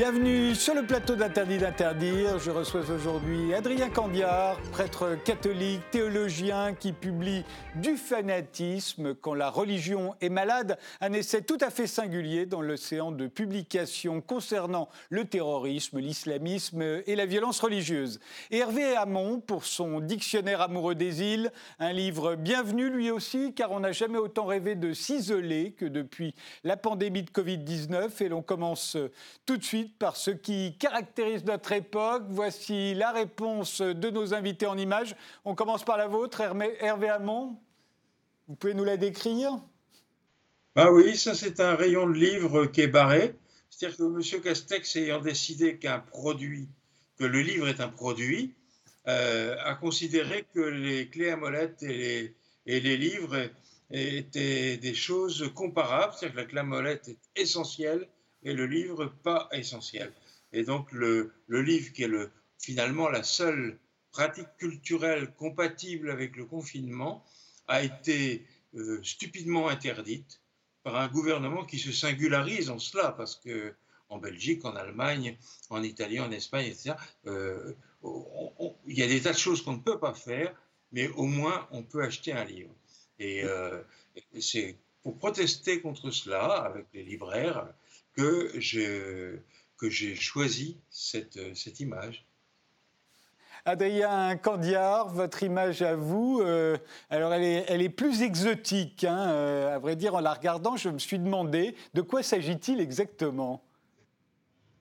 Bienvenue sur le plateau d'Interdit d'interdire. Je reçois aujourd'hui Adrien Candiard, prêtre catholique, théologien qui publie Du fanatisme quand la religion est malade, un essai tout à fait singulier dans l'océan de publications concernant le terrorisme, l'islamisme et la violence religieuse. Et Hervé Hamon pour son Dictionnaire amoureux des îles, un livre bienvenu lui aussi car on n'a jamais autant rêvé de s'isoler que depuis la pandémie de Covid-19 et l'on commence tout de suite par ce qui caractérise notre époque. Voici la réponse de nos invités en images. On commence par la vôtre, Hervé Hamon. Vous pouvez nous la décrire? Ah oui, ça c'est un rayon de livre qui est barré. C'est-à-dire que M. Castex, ayant décidé qu'un produit, que le livre est un produit, euh, a considéré que les clés à molette et les, livres étaient des choses comparables, c'est-à-dire que la clé à molette est essentielle et le livre pas essentiel. Et donc le, livre qui est le, finalement la seule pratique culturelle compatible avec le confinement a été euh, stupidement interdite par un gouvernement qui se singularise en cela, parce que en Belgique, en Allemagne, en Italie, en Espagne, etc., euh, il y a des tas de choses qu'on ne peut pas faire, mais au moins on peut acheter un livre. Et, euh, c'est pour protester contre cela, avec les libraires, que j'ai choisi cette, cette image. Adrien Candiard, votre image à vous, euh, alors elle est, elle est, plus exotique. Hein, euh, à vrai dire, en la regardant, je me suis demandé de quoi s'agit-il exactement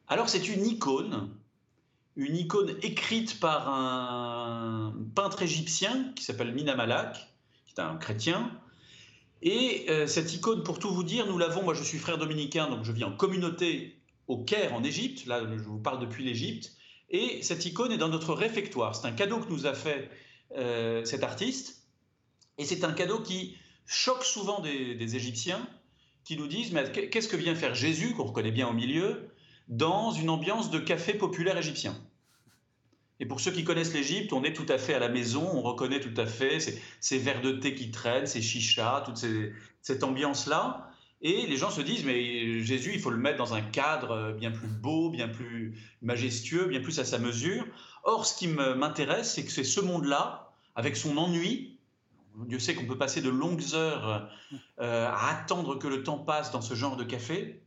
Alors c'est une icône, une icône écrite par un peintre égyptien qui s'appelle Mina Malak, qui est un chrétien, et euh, cette icône, pour tout vous dire, nous l'avons, moi je suis frère dominicain, donc je vis en communauté au Caire, en Égypte, là je vous parle depuis l'Égypte, et cette icône est dans notre réfectoire. C'est un cadeau que nous a fait euh, cet artiste, et c'est un cadeau qui choque souvent des, des Égyptiens, qui nous disent, mais qu'est-ce que vient faire Jésus, qu'on reconnaît bien au milieu, dans une ambiance de café populaire égyptien? Et pour ceux qui connaissent l'Égypte, on est tout à fait à la maison, on reconnaît tout à fait ces, verres de thé qui traînent, ces chichas, toute cette ambiance-là. Et les gens se disent, mais Jésus, il faut le mettre dans un cadre bien plus beau, bien plus majestueux, bien plus à sa mesure. Or, ce qui m'intéresse, c'est que c'est ce monde-là, avec son ennui, Dieu sait qu'on peut passer de longues heures euh, à attendre que le temps passe dans ce genre de café,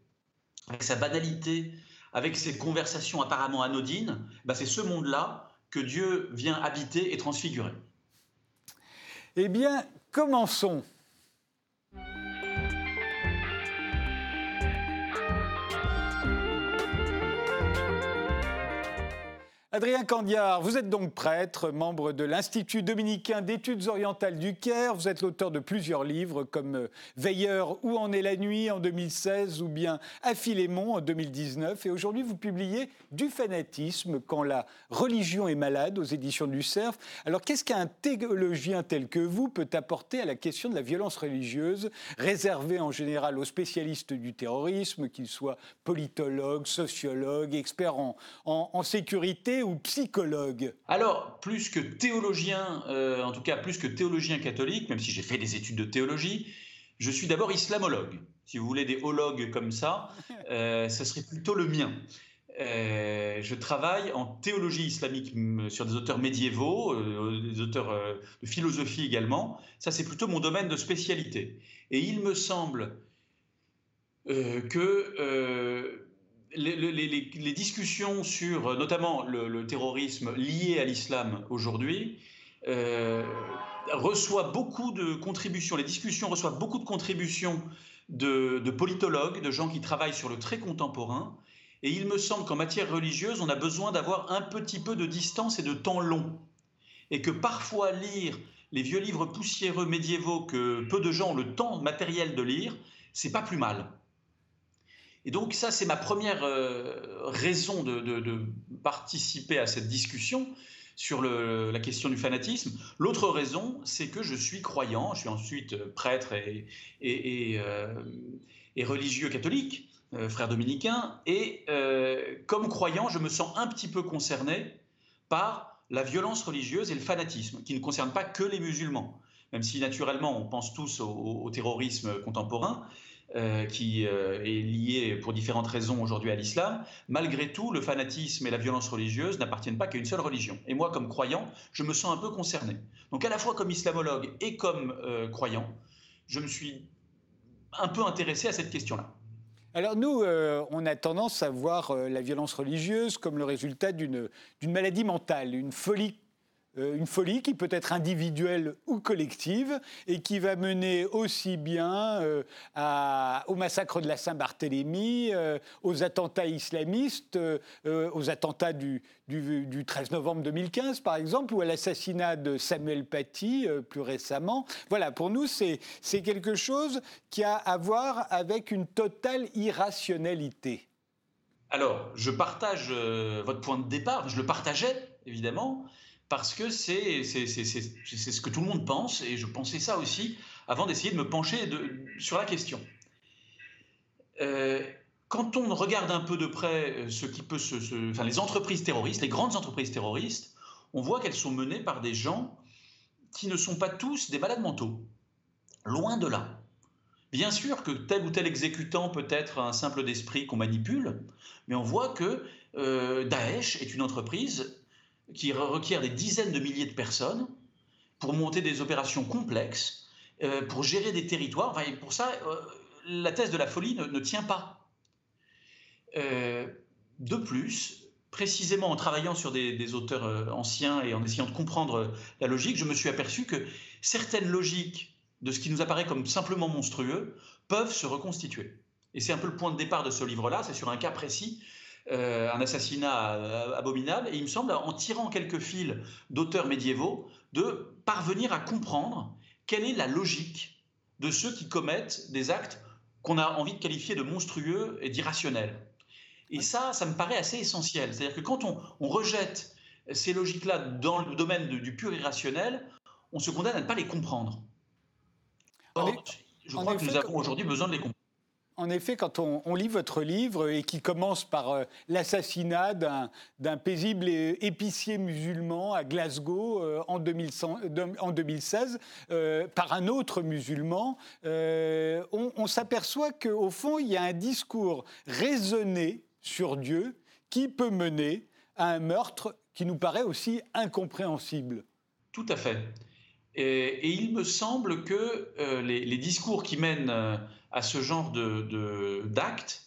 avec sa banalité, avec ces conversations apparemment anodines, bah, c'est ce monde-là que Dieu vient habiter et transfigurer. Eh bien, commençons. Adrien Candiard, vous êtes donc prêtre, membre de l'Institut dominicain d'études orientales du Caire. Vous êtes l'auteur de plusieurs livres comme euh, Veilleur, Où en est la nuit en 2016 ou bien À Philémon en 2019. Et aujourd'hui, vous publiez Du fanatisme quand la religion est malade aux éditions du Cerf. Alors, qu'est-ce qu'un théologien tel que vous peut apporter à la question de la violence religieuse, réservée en général aux spécialistes du terrorisme, qu'ils soient politologues, sociologues, experts en, en sécurité ou psychologue Alors, plus que théologien, euh, en tout cas plus que théologien catholique, même si j'ai fait des études de théologie, je suis d'abord islamologue. Si vous voulez des hologues comme ça, euh, ce serait plutôt le mien. Euh, je travaille en théologie islamique sur des auteurs médiévaux, des auteurs de philosophie également. Ça, c'est plutôt mon domaine de spécialité. Et il me semble que les, discussions sur euh, notamment le, terrorisme lié à l'islam aujourd'hui euh, reçoivent beaucoup de contributions, les discussions reçoivent beaucoup de contributions de, de, politologues, de gens qui travaillent sur le très contemporain. Et il me semble qu'en matière religieuse, on a besoin d'avoir un petit peu de distance et de temps long. Et que parfois lire les vieux livres poussiéreux médiévaux que peu de gens ont le temps matériel de lire, c'est pas plus mal. Et donc ça, c'est ma première euh, raison de, participer à cette discussion sur la question du fanatisme. L'autre raison, c'est que je suis croyant, je suis ensuite prêtre et, euh, religieux catholique, euh, frère dominicain, et comme croyant, je me sens un petit peu concerné par la violence religieuse et le fanatisme, qui ne concernent pas que les musulmans, même si naturellement on pense tous au terrorisme contemporain. Euh, qui euh, est lié pour différentes raisons aujourd'hui à l'islam, malgré tout, le fanatisme et la violence religieuse n'appartiennent pas qu'à une seule religion. Et moi, comme croyant, je me sens un peu concerné. Donc à la fois comme islamologue et comme euh, croyant, je me suis un peu intéressé à cette question-là. Alors nous, on a tendance à voir la violence religieuse comme le résultat d'une maladie mentale, une folie une folie qui peut être individuelle ou collective et qui va mener aussi bien euh, au massacre de la Saint-Barthélemy, euh, aux attentats islamistes, aux attentats du, 13 novembre 2015 par exemple, ou à l'assassinat de Samuel Paty plus récemment. Voilà, pour nous, c'est quelque chose qui a à voir avec une totale irrationalité. Alors, je partage votre point de départ, je le partageais évidemment, parce que c'est ce que tout le monde pense, et je pensais ça aussi avant d'essayer de me pencher sur la question. Euh, quand on regarde un peu de près euh, ce qui peut se, enfin, les entreprises terroristes, les grandes entreprises terroristes, on voit qu'elles sont menées par des gens qui ne sont pas tous des malades mentaux. Loin de là. Bien sûr que tel ou tel exécutant peut être un simple d'esprit qu'on manipule, mais on voit que euh, Daesh est une entreprise qui requiert des dizaines de milliers de personnes pour monter des opérations complexes, euh, pour gérer des territoires. pour ça, euh, la thèse de la folie ne, tient pas. Euh, de plus, précisément en travaillant sur des, auteurs anciens et en essayant de comprendre la logique, je me suis aperçu que certaines logiques de ce qui nous apparaît comme simplement monstrueux peuvent se reconstituer. Et c'est un peu le point de départ de ce livre-là, c'est sur un cas précis euh, un assassinat euh, abominable, et il me semble, en tirant quelques fils d'auteurs médiévaux, de parvenir à comprendre quelle est la logique de ceux qui commettent des actes qu'on a envie de qualifier de monstrueux et d'irrationnels. Et ça, ça me paraît assez essentiel. C'est-à-dire que quand on, rejette ces logiques-là dans le domaine du pur irrationnel, on se condamne à ne pas les comprendre. Or, je crois que nous avons aujourd'hui besoin de les comprendre. En effet, quand on, lit votre livre et qui commence par euh, l'assassinat d'un paisible épicier musulman à Glasgow euh, en, 2016 euh, par un autre musulman, on, on s'aperçoit qu'au fond, il y a un discours raisonné sur Dieu qui peut mener à un meurtre qui nous paraît aussi incompréhensible. Tout à fait. Et, il me semble que les, discours qui mènent à ce genre d'actes,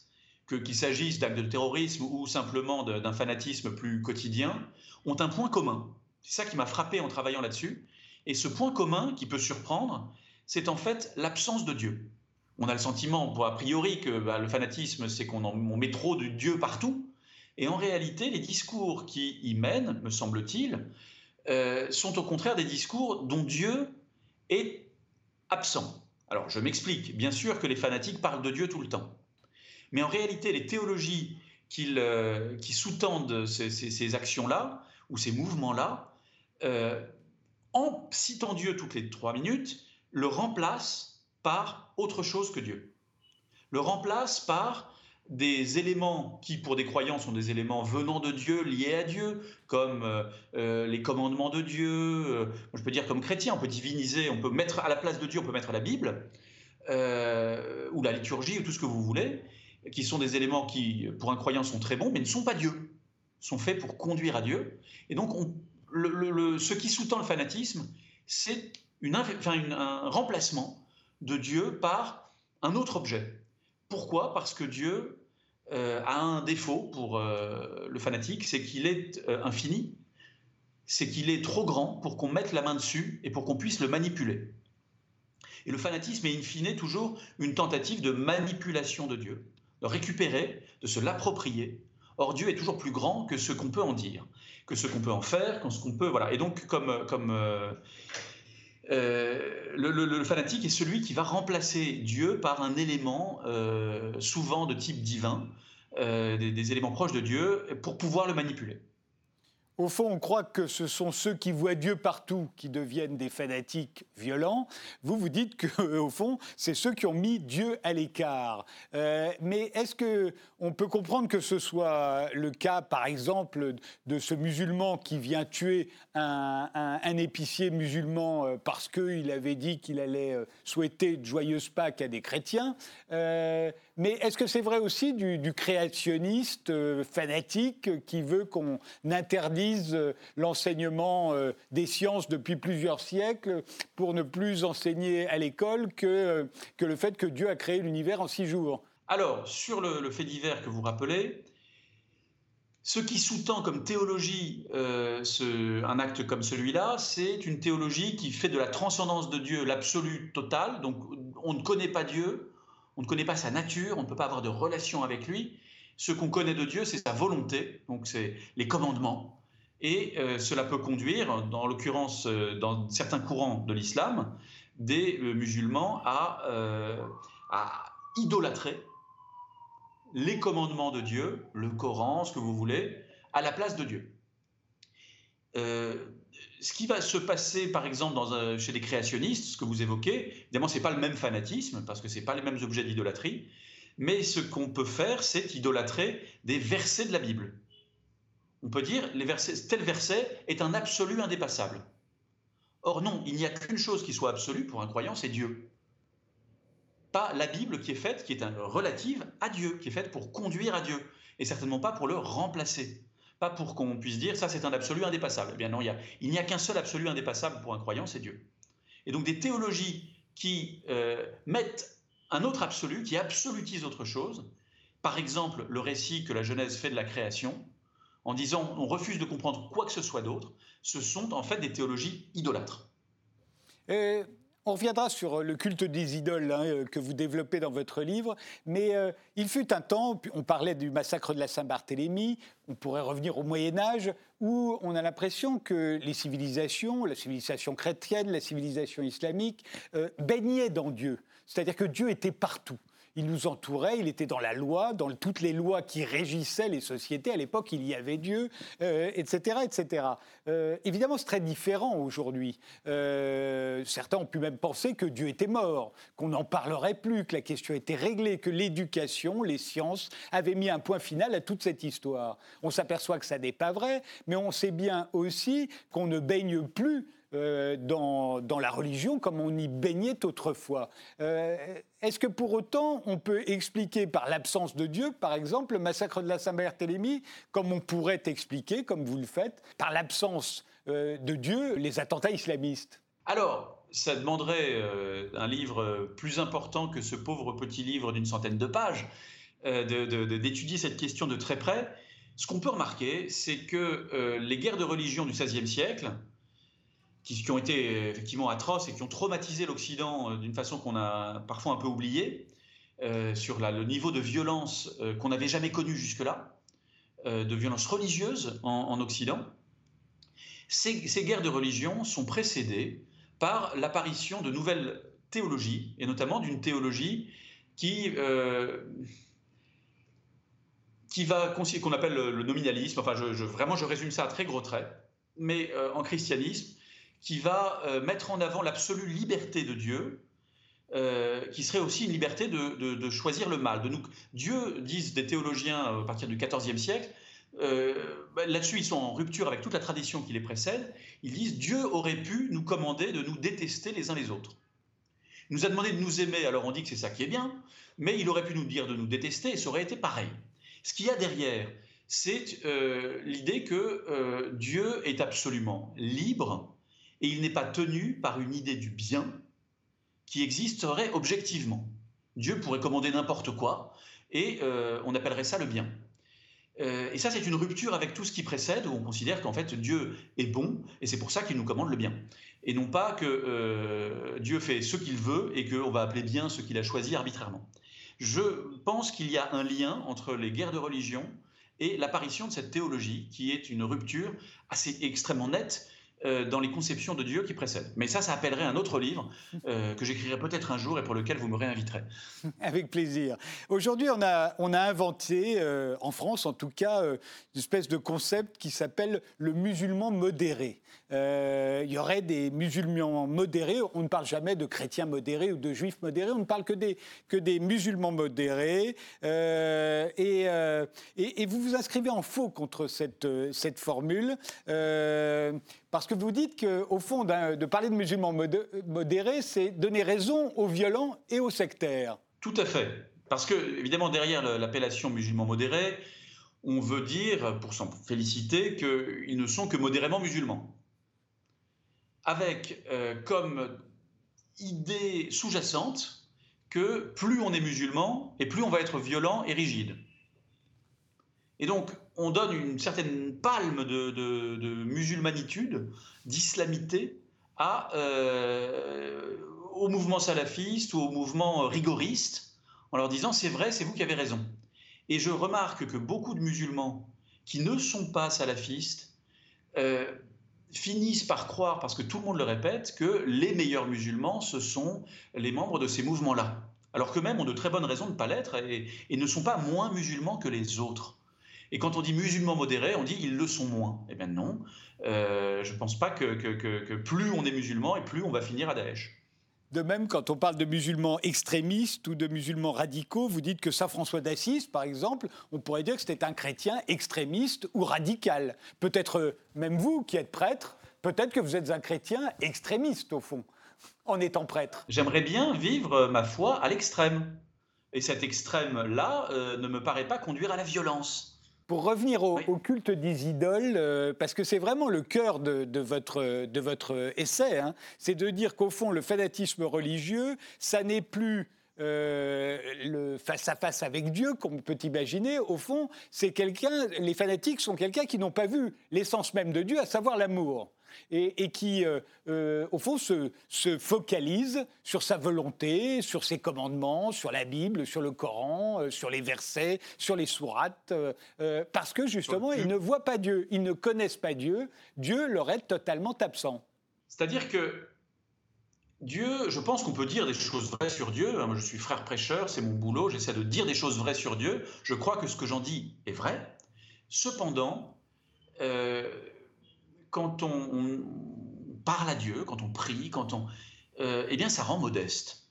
de, qu'il s'agisse d'actes de terrorisme ou simplement d'un fanatisme plus quotidien, ont un point commun. C'est ça qui m'a frappé en travaillant là-dessus. Et ce point commun qui peut surprendre, c'est en fait l'absence de Dieu. On a le sentiment, a priori, que bah, le fanatisme, c'est qu'on met trop de Dieu partout. Et en réalité, les discours qui y mènent, me semble-t-il, euh, sont au contraire des discours dont Dieu est absent. Alors, je m'explique. Bien sûr que les fanatiques parlent de Dieu tout le temps. Mais en réalité, les théologies euh, qui sous-tendent ces, actions-là, ou ces mouvements-là, euh, en citant Dieu toutes les trois minutes, le remplacent par autre chose que Dieu. Le remplacent par des éléments qui, pour des croyants, sont des éléments venant de Dieu, liés à Dieu, comme euh, euh, les commandements de Dieu. Euh, je peux dire comme chrétien, on peut diviniser, on peut mettre à la place de Dieu, on peut mettre la Bible, ou la liturgie, ou tout ce que vous voulez, qui sont des éléments qui, pour un croyant, sont très bons, mais ne sont pas Dieu, sont faits pour conduire à Dieu. Et donc, ce qui sous-tend le fanatisme, c'est un remplacement de Dieu par un autre objet. Pourquoi? Parce que Dieu euh, a un défaut pour euh, le fanatique, c'est qu'il est, euh, infini, c'est qu'il est trop grand pour qu'on mette la main dessus et pour qu'on puisse le manipuler. Et le fanatisme est in fine toujours une tentative de manipulation de Dieu, de récupérer, de se l'approprier. Or, Dieu est toujours plus grand que ce qu'on peut en dire, que ce qu'on peut en faire, que ce qu'on peut. Voilà. Et donc, comme, comme le, fanatique est celui qui va remplacer Dieu par un élément euh, souvent de type divin, euh, des, éléments proches de Dieu, pour pouvoir le manipuler. Au fond, on croit que ce sont ceux qui voient Dieu partout qui deviennent des fanatiques violents. Vous, vous dites que, au fond, c'est ceux qui ont mis Dieu à l'écart. Euh, mais est-ce que on peut comprendre que ce soit le cas, par exemple, de ce musulman qui vient tuer un, épicier musulman euh, parce qu'il avait dit qu'il allait euh, souhaiter de joyeuses Pâques à des chrétiens mais est-ce que c'est vrai aussi du, créationniste fanatique qui veut qu'on interdise l'enseignement des sciences depuis plusieurs siècles pour ne plus enseigner à l'école que, le fait que Dieu a créé l'univers en six jours? Alors, sur le, fait divers que vous rappelez, ce qui sous-tend comme théologie euh, un acte comme celui-là, c'est une théologie qui fait de la transcendance de Dieu l'absolu total. Donc, on ne connaît pas Dieu, on ne connaît pas sa nature, on ne peut pas avoir de relation avec lui. Ce qu'on connaît de Dieu, c'est sa volonté, donc c'est les commandements. Et euh, cela peut conduire, dans l'occurrence, euh, dans certains courants de l'islam, des musulmans à, idolâtrer les commandements de Dieu, le Coran, ce que vous voulez, à la place de Dieu. Euh, ce qui va se passer, par exemple, chez les créationnistes, ce que vous évoquez, évidemment, ce n'est pas le même fanatisme, parce que ce pas les mêmes objets d'idolâtrie, mais ce qu'on peut faire, c'est idolâtrer des versets de la Bible. On peut dire, tel verset est un absolu indépassable. Or non, il n'y a qu'une chose qui soit absolue pour un croyant, c'est Dieu pas la Bible qui est faite, qui est relative à Dieu, qui est faite pour conduire à Dieu, et certainement pas pour le remplacer. Pas pour qu'on puisse dire ça c'est un absolu indépassable. Eh bien non, il n'y a, qu'un seul absolu indépassable pour un croyant, c'est Dieu. Et donc des théologies qui euh, mettent un autre absolu, qui absolutisent autre chose, par exemple le récit que la Genèse fait de la création, en disant on refuse de comprendre quoi que ce soit d'autre, ce sont en fait des théologies idolâtres. Et on reviendra sur euh, le culte des idoles hein, euh, que vous développez dans votre livre, mais euh, il fut un temps, on parlait du massacre de la Saint-Barthélemy, on pourrait revenir au Moyen Âge, où on a l'impression que les civilisations, la civilisation chrétienne, la civilisation islamique, baignaient dans Dieu. C'est-à-dire que Dieu était partout il nous entourait, il était dans la loi, dans toutes les lois qui régissaient les sociétés. À l'époque, il y avait Dieu, etc. Euh, etc. Euh, évidemment, c'est très différent aujourd'hui. Euh, certains ont pu même penser que Dieu était mort, qu'on n'en parlerait plus, que la question était réglée, que l'éducation, les sciences avaient mis un point final à toute cette histoire. On s'aperçoit que ça n'est pas vrai, mais on sait bien aussi qu'on ne baigne plus dans, la religion comme on y baignait autrefois. Est-ce que pour autant on peut expliquer par l'absence de Dieu, par exemple, le massacre de la Saint-Barthélemy, comme on pourrait expliquer, comme vous le faites, par l'absence euh, de Dieu, les attentats islamistes? Alors, ça demanderait un livre plus important que ce pauvre petit livre d'une centaine de pages, d'étudier cette question de très près. Ce qu'on peut remarquer, c'est que les guerres de religion du XVIe siècle, qui, ont été effectivement atroces et qui ont traumatisé l'Occident euh, d'une façon qu'on a parfois un peu oubliée, euh, sur le niveau de violence euh, qu'on n'avait jamais connu jusque-là, de violence religieuse en, Occident. Ces, guerres de religion sont précédées par l'apparition de nouvelles théologies, et notamment d'une théologie qui, qui qu'on appelle le, nominalisme. Enfin, vraiment, je résume ça à très gros traits. Mais en christianisme, qui va euh, mettre en avant l'absolue liberté de Dieu, euh, qui serait aussi une liberté de, choisir le mal. De Dieu, disent des théologiens euh, à partir du XIVe siècle, bah, là-dessus ils sont en rupture avec toute la tradition qui les précède, ils disent Dieu aurait pu nous commander de nous détester les uns les autres. Il nous a demandé de nous aimer, alors on dit que c'est ça qui est bien, mais il aurait pu nous dire de nous détester et ça aurait été pareil. Ce qu'il y a derrière, c'est l'idée que Dieu est absolument libre et il n'est pas tenu par une idée du bien qui existerait objectivement. Dieu pourrait commander n'importe quoi et euh, on appellerait ça le bien. Euh, et ça, c'est une rupture avec tout ce qui précède, où on considère qu'en fait Dieu est bon, et c'est pour ça qu'il nous commande le bien. Et non pas que euh, Dieu fait ce qu'il veut et qu'on va appeler bien ce qu'il a choisi arbitrairement. Je pense qu'il y a un lien entre les guerres de religion et l'apparition de cette théologie, qui est une rupture assez extrêmement nette euh, dans les conceptions de Dieu qui précèdent. Mais ça, ça appellerait un autre livre euh, que j'écrirai peut-être un jour et pour lequel vous me réinviterez. Avec plaisir. Aujourd'hui, on a, inventé, euh, en France en tout cas, une espèce de concept qui s'appelle le musulman modéré. Il y aurait des musulmans modérés. On ne parle jamais de chrétiens modérés ou de juifs modérés. On ne parle que des, que des musulmans modérés. Et, et, et, vous vous inscrivez en faux contre cette, cette formule. Parce que vous dites qu'au fond, de parler de musulmans modérés, c'est donner raison aux violents et aux sectaires. Tout à fait. Parce que, évidemment, derrière l'appellation musulmans modérés, on veut dire, pour s'en féliciter, qu'ils ne sont que modérément musulmans. Avec euh, comme idée sous-jacente que plus on est musulman et plus on va être violent et rigide. Et donc, on donne une certaine palme de, musulmanitude, d'islamité, euh, au mouvement salafiste ou au mouvement rigoriste, en leur disant c'est vrai, c'est vous qui avez raison. Et je remarque que beaucoup de musulmans qui ne sont pas salafistes euh, finissent par croire, parce que tout le monde le répète, que les meilleurs musulmans, ce sont les membres de ces mouvements-là. Alors que même ont de très bonnes raisons de ne pas l'être et ne sont pas moins musulmans que les autres. Et quand on dit musulmans modérés, on dit ils le sont moins. Eh bien non, euh, je ne pense pas que, plus on est musulman et plus on va finir à Daesh. De même, quand on parle de musulmans extrémistes ou de musulmans radicaux, vous dites que Saint François d'Assise, par exemple, on pourrait dire que c'était un chrétien extrémiste ou radical. Peut-être euh, même vous qui êtes prêtre, peut-être que vous êtes un chrétien extrémiste au fond, en étant prêtre. J'aimerais bien vivre ma foi à l'extrême. Et cet extrême-là euh, ne me paraît pas conduire à la violence. Pour revenir au, culte des idoles, euh, parce que c'est vraiment le cœur de, votre, de votre essai, hein, c'est de dire qu'au fond, le fanatisme religieux, ça n'est plus euh, le face à face avec Dieu, qu'on peut imaginer, au fond, c'est quelqu'un. Les fanatiques sont quelqu'un qui n'ont pas vu l'essence même de Dieu, à savoir l'amour et, qui, euh, euh, au fond, se, se, focalise sur sa volonté, sur ses commandements, sur la Bible, sur le Coran, euh, sur les versets, sur les sourates, parce que justement, ils ne voient pas Dieu, ils ne connaissent pas Dieu, Dieu leur est totalement absent. C'est-à-dire que Dieu, je pense qu'on peut dire des choses vraies sur Dieu. Moi, je suis frère prêcheur, c'est mon boulot, j'essaie de dire des choses vraies sur Dieu. Je crois que ce que j'en dis est vrai. Cependant, quand on, parle à Dieu, quand on prie, quand on, euh, eh bien, ça rend modeste.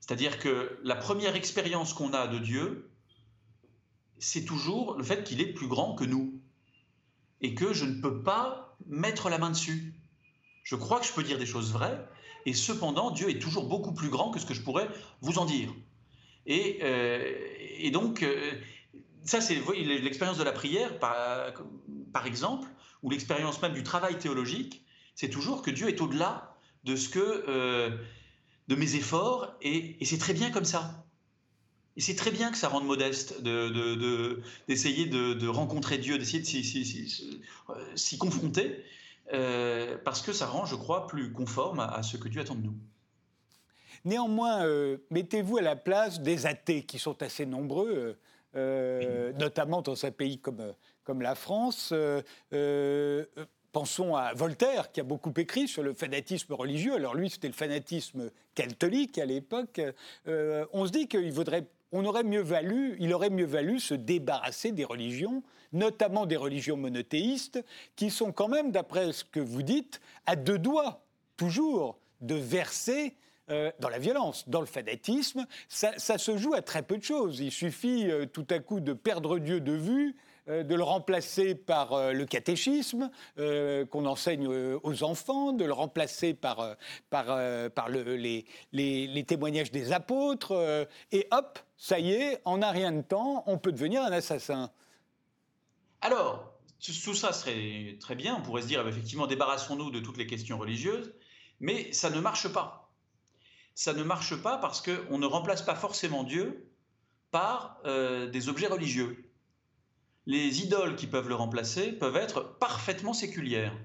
C'est-à-dire que la première expérience qu'on a de Dieu, c'est toujours le fait qu'il est plus grand que nous et que je ne peux pas mettre la main dessus. Je crois que je peux dire des choses vraies et cependant Dieu est toujours beaucoup plus grand que ce que je pourrais vous en dire. Et, euh, donc, euh, ça c'est l'expérience de la prière, par exemple ou l'expérience même du travail théologique, c'est toujours que Dieu est au-delà de ce que euh, de mes efforts et, c'est très bien comme ça. Et c'est très bien que ça rende modeste d'essayer de, de, rencontrer Dieu, d'essayer de s'y confronter, euh, parce que ça rend, je crois, plus conforme à, ce que Dieu attend de nous. Néanmoins, euh, mettez-vous à la place des athées qui sont assez nombreux, notamment dans un pays comme, comme la France. Euh, euh, pensons à Voltaire, qui a beaucoup écrit sur le fanatisme religieux. Alors lui, c'était le fanatisme catholique à l'époque. Euh, on se dit qu'il vaudrait, on aurait mieux valu, il aurait mieux valu se débarrasser des religions, notamment des religions monothéistes, qui sont quand même, d'après ce que vous dites, à deux doigts, toujours, de verser dans la violence, dans le fanatisme. Ça, se joue à très peu de choses. Il suffit tout à coup de perdre Dieu de vue, de le remplacer par euh, le catéchisme euh, qu'on enseigne aux enfants, de le remplacer par, les, témoignages des apôtres, et hop, ça y est, en un rien de temps, on peut devenir un assassin. Alors, tout ça serait très bien, on pourrait se dire effectivement débarrassons-nous de toutes les questions religieuses, mais ça ne marche pas. Ça ne marche pas parce qu'on ne remplace pas forcément Dieu par des objets religieux les idoles qui peuvent le remplacer peuvent être parfaitement séculières.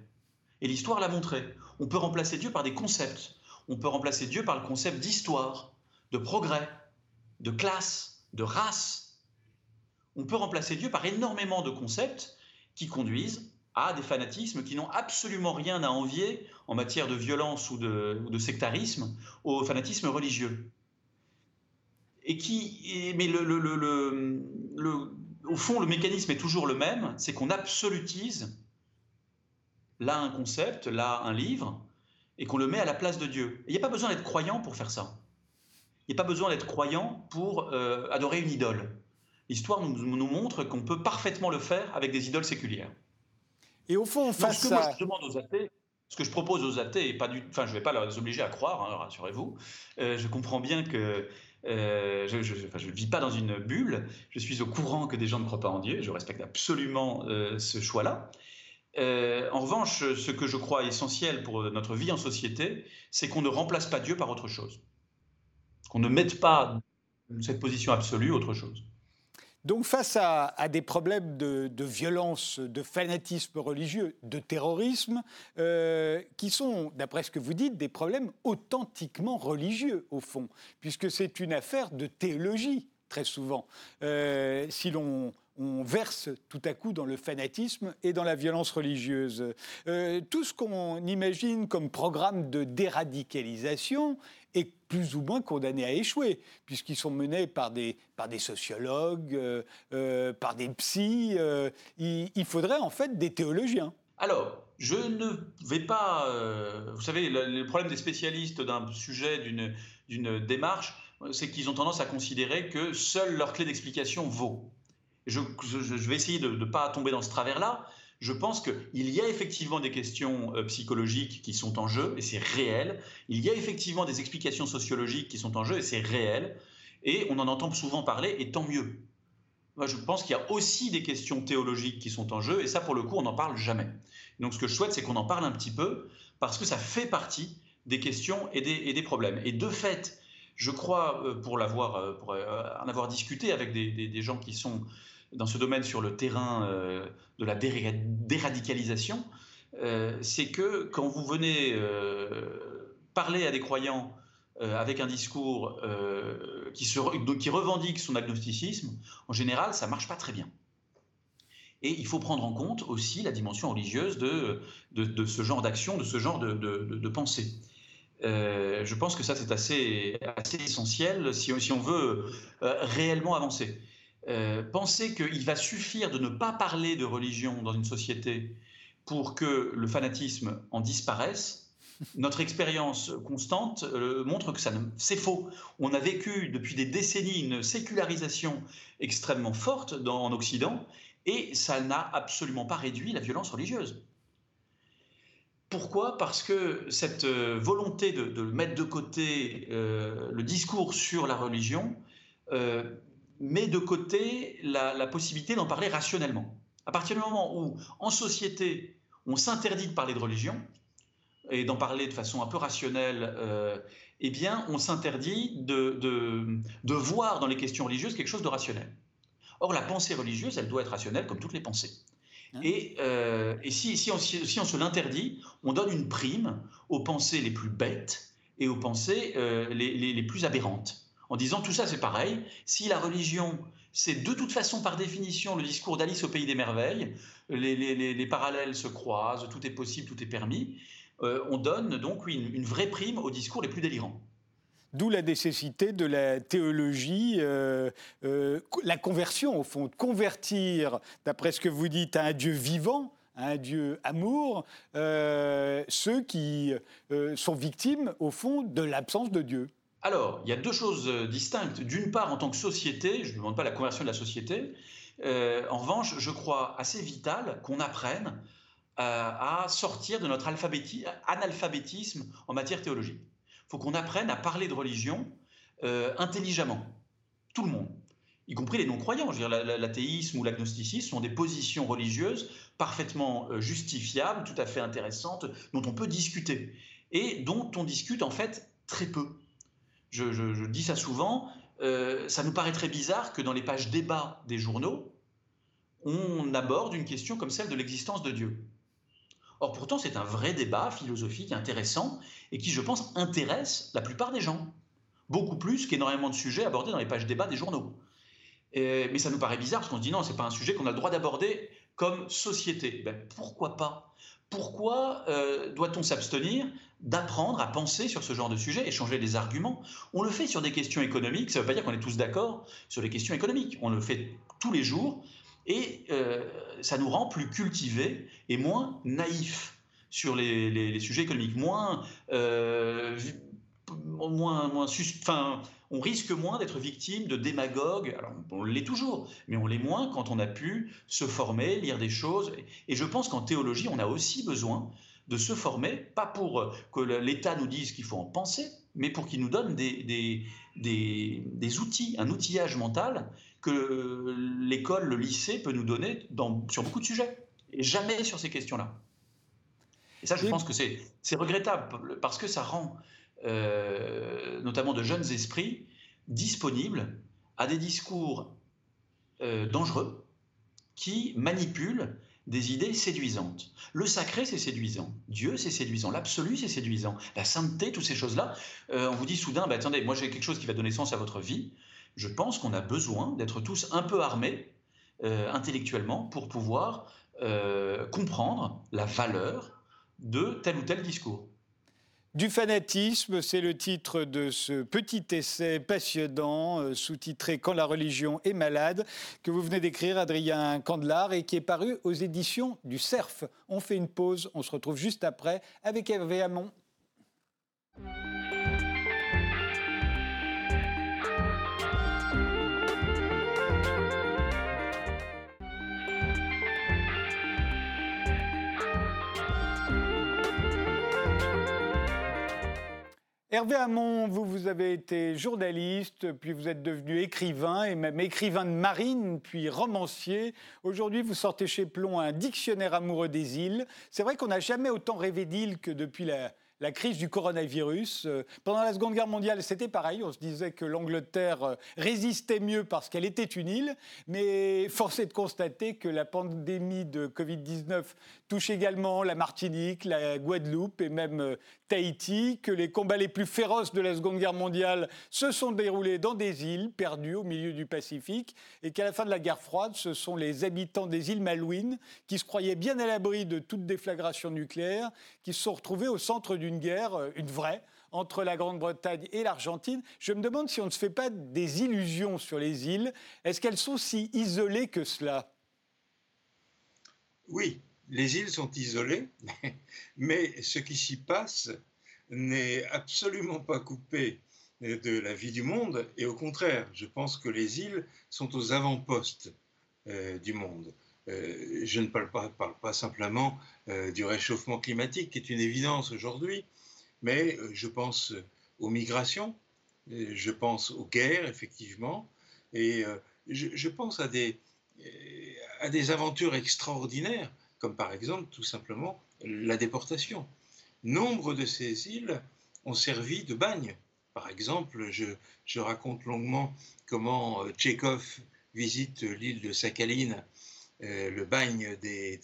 Et l'histoire l'a montré. On peut remplacer Dieu par des concepts. On peut remplacer Dieu par le concept d'histoire, de progrès, de classe, de race. On peut remplacer Dieu par énormément de concepts qui conduisent à des fanatismes qui n'ont absolument rien à envier en matière de violence ou de, sectarisme au fanatisme religieux. Et qui, mais le, le, au fond, le mécanisme est toujours le même, c'est qu'on absolutise là un concept, là un livre, et qu'on le met à la place de Dieu. Il n'y a pas besoin d'être croyant pour faire ça. Il n'y a pas besoin d'être croyant pour euh, adorer une idole. L'histoire nous, nous montre qu'on peut parfaitement le faire avec des idoles séculières. Et au fond, face ce que moi, je demande aux athées, ce que je propose aux athées, et pas du, enfin, je ne vais pas les obliger à croire, hein, rassurez-vous. Euh, je comprends bien que euh, je ne vis pas dans une bulle. Je suis au courant que des gens ne croient pas en Dieu. Je respecte absolument ce choix-là. Euh, en revanche, ce que je crois essentiel pour notre vie en société, c'est qu'on ne remplace pas Dieu par autre chose. Qu'on ne mette pas cette position absolue autre chose. Donc face à, des problèmes de, violence, de fanatisme religieux, de terrorisme, euh, qui sont, d'après ce que vous dites, des problèmes authentiquement religieux, au fond, puisque c'est une affaire de théologie, très souvent. Euh, si l'on on verse tout à coup dans le fanatisme et dans la violence religieuse. Euh, tout ce qu'on imagine comme programme de déradicalisation est plus ou moins condamné à échouer, puisqu'ils sont menés par des, sociologues, euh, euh, par des psys. Il, faudrait en fait des théologiens. Alors, je ne vais pas... vous savez, le, problème des spécialistes d'un sujet, d'une démarche, c'est qu'ils ont tendance à considérer que seule leur clé d'explication vaut je, vais essayer de ne pas tomber dans ce travers-là. Je pense qu'il y a effectivement des questions euh, psychologiques qui sont en jeu, et c'est réel. Il y a effectivement des explications sociologiques qui sont en jeu, et c'est réel. Et on en entend souvent parler, et tant mieux. Moi, je pense qu'il y a aussi des questions théologiques qui sont en jeu, et ça, pour le coup, on n'en parle jamais. Donc, ce que je souhaite, c'est qu'on en parle un petit peu, parce que ça fait partie des questions et des, problèmes. Et de fait, je crois, euh, pour, l'avoir, euh, pour en avoir discuté avec des gens qui sont dans ce domaine sur le terrain euh, de la déradicalisation, euh, c'est que quand vous venez euh, parler à des croyants avec un discours qui, revendique son agnosticisme, en général, ça marche pas très bien. Et il faut prendre en compte aussi la dimension religieuse de, ce genre d'action, de ce genre de, pensée. je pense que ça, c'est assez, essentiel si on veut réellement avancer. Euh, penser qu'il va suffire de ne pas parler de religion dans une société pour que le fanatisme en disparaisse, notre expérience constante euh, montre que ça c'est faux. On a vécu depuis des décennies une sécularisation extrêmement forte dans, en Occident et ça n'a absolument pas réduit la violence religieuse. Pourquoi? Parce que cette euh, volonté de, mettre de côté le discours sur la religion met de côté la, possibilité d'en parler rationnellement. À partir du moment où, en société, on s'interdit de parler de religion et d'en parler de façon un peu rationnelle, euh, eh bien, on s'interdit de, de, voir dans les questions religieuses quelque chose de rationnel. Or, la pensée religieuse, elle doit être rationnelle comme toutes les pensées. Hein? Et, euh, et si, si, on, si, on, se l'interdit, on donne une prime aux pensées les plus bêtes et aux pensées euh, les, les, les plus aberrantes en disant tout ça c'est pareil. Si la religion, c'est de toute façon par définition le discours d'Alice au pays des merveilles, les, parallèles se croisent, tout est possible, tout est permis, euh, on donne donc une, vraie prime aux discours les plus délirants. D'où la nécessité de la théologie, euh, euh, la conversion au fond, convertir, d'après ce que vous dites, à un Dieu vivant, à un Dieu amour, ceux qui sont victimes au fond de l'absence de Dieu. Alors, il y a deux choses euh, distinctes. D'une part, en tant que société, je ne demande pas la conversion de la société. Euh, en revanche, je crois assez vital qu'on apprenne euh, à sortir de notre analphabétisme en matière théologique. Il faut qu'on apprenne à parler de religion intelligemment. Tout le monde y compris les non-croyants. L'athéisme ou l'agnosticisme sont des positions religieuses parfaitement justifiables, tout à fait intéressantes, dont on peut discuter et dont on discute en fait très peu je, dis ça souvent, euh, ça nous paraît très bizarre que dans les pages débat des journaux, on aborde une question comme celle de l'existence de Dieu. Or pourtant, c'est un vrai débat philosophique intéressant et qui, je pense, intéresse la plupart des gens. Beaucoup plus qu'énormément de sujets abordés dans les pages débat des journaux. mais ça nous paraît bizarre parce qu'on se dit non, c'est pas un sujet qu'on a le droit d'aborder comme société. Ben, pourquoi pas? Pourquoi euh, doit-on s'abstenir d'apprendre à penser sur ce genre de sujet, échanger des arguments? On le fait sur des questions économiques, ça ne veut pas dire qu'on est tous d'accord sur les questions économiques. On le fait tous les jours et euh, ça nous rend plus cultivés et moins naïfs sur les, sujets économiques, moins, euh, moins, on risque moins d'être victime de démagogues. Alors, on l'est toujours, mais on l'est moins quand on a pu se former, lire des choses. Et je pense qu'en théologie, on a aussi besoin de se former, pas pour que l'État nous dise qu'il faut en penser, mais pour qu'il nous donne des, des, outils, un outillage mental que l'école, le lycée peut nous donner dans, sur beaucoup de sujets, et jamais sur ces questions-là. Et ça, je pense que c'est regrettable, parce que ça rend euh, notamment de jeunes esprits, disponibles à des discours euh, dangereux qui manipulent des idées séduisantes. Le sacré, c'est séduisant. Dieu, c'est séduisant. L'absolu, c'est séduisant. La sainteté, toutes ces choses-là. Euh, on vous dit soudain, bah, attendez, moi j'ai quelque chose qui va donner sens à votre vie. Je pense qu'on a besoin d'être tous un peu armés intellectuellement pour pouvoir comprendre la valeur de tel ou tel discours. Du fanatisme, c'est le titre de ce petit essai passionnant, euh, sous-titré Quand la religion est malade, que vous venez d'écrire, Adrien Candelard, et qui est paru aux éditions du CERF. On fait une pause, on se retrouve juste après avec Hervé Hamon. Hervé Hamon, vous, vous avez été journaliste, puis vous êtes devenu écrivain, et même écrivain de marine, puis romancier. Aujourd'hui, vous sortez chez Plomb un dictionnaire amoureux des îles. C'est vrai qu'on n'a jamais autant rêvé d'îles que depuis la, crise du coronavirus. Euh, pendant la Seconde Guerre mondiale, c'était pareil. On se disait que l'Angleterre euh, résistait mieux parce qu'elle était une île. Mais force est de constater que la pandémie de Covid-19 touche également la Martinique, la Guadeloupe et même euh, Tahiti, que les combats les plus féroces de la Seconde Guerre mondiale se sont déroulés dans des îles perdues au milieu du Pacifique et qu'à la fin de la guerre froide, ce sont les habitants des îles Malouines qui se croyaient bien à l'abri de toute déflagration nucléaire qui se sont retrouvés au centre d'une guerre, euh, une vraie, entre la Grande-Bretagne et l'Argentine. Je me demande si on ne se fait pas des illusions sur les îles. Est-ce qu'elles sont si isolées que cela? Oui, les îles sont isolées, mais ce qui s'y passe n'est absolument pas coupé de la vie du monde, et au contraire, je pense que les îles sont aux avant-postes euh, du monde. Euh, je ne parle pas, simplement euh, du réchauffement climatique, qui est une évidence aujourd'hui, mais je pense aux migrations, je pense aux guerres, effectivement, et je, pense à des aventures extraordinaires comme par exemple tout simplement la déportation. Nombre de ces îles ont servi de bagne. Par exemple, je, raconte longuement comment euh, Tchékov visite l'île de Sakhaline, euh, le bagne des,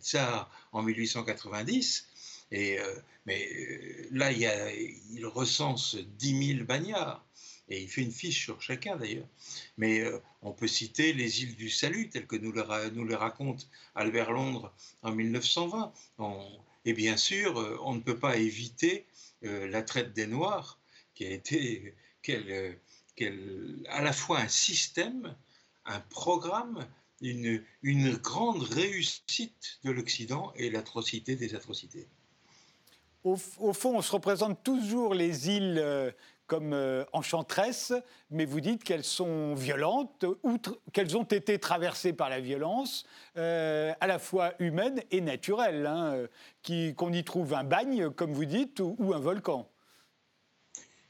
tsars en 1890. Et, euh, mais là, il, il recense 10 000 bagnards et il fait une fiche sur chacun d'ailleurs. Mais euh, on peut citer les îles du Salut, telles que nous les, nous raconte Albert Londres en 1920. et bien sûr, euh, on ne peut pas éviter euh, la traite des Noirs, qui a été à la fois un système, un programme, une, grande réussite de l'Occident et l'atrocité des atrocités. Au, fond, on se représente toujours les îles comme euh, enchanteresses, mais vous dites qu'elles sont violentes, qu'elles ont été traversées par la violence, euh, à la fois humaine et naturelle, hein, qu'on y trouve un bagne, comme vous dites, ou, un volcan.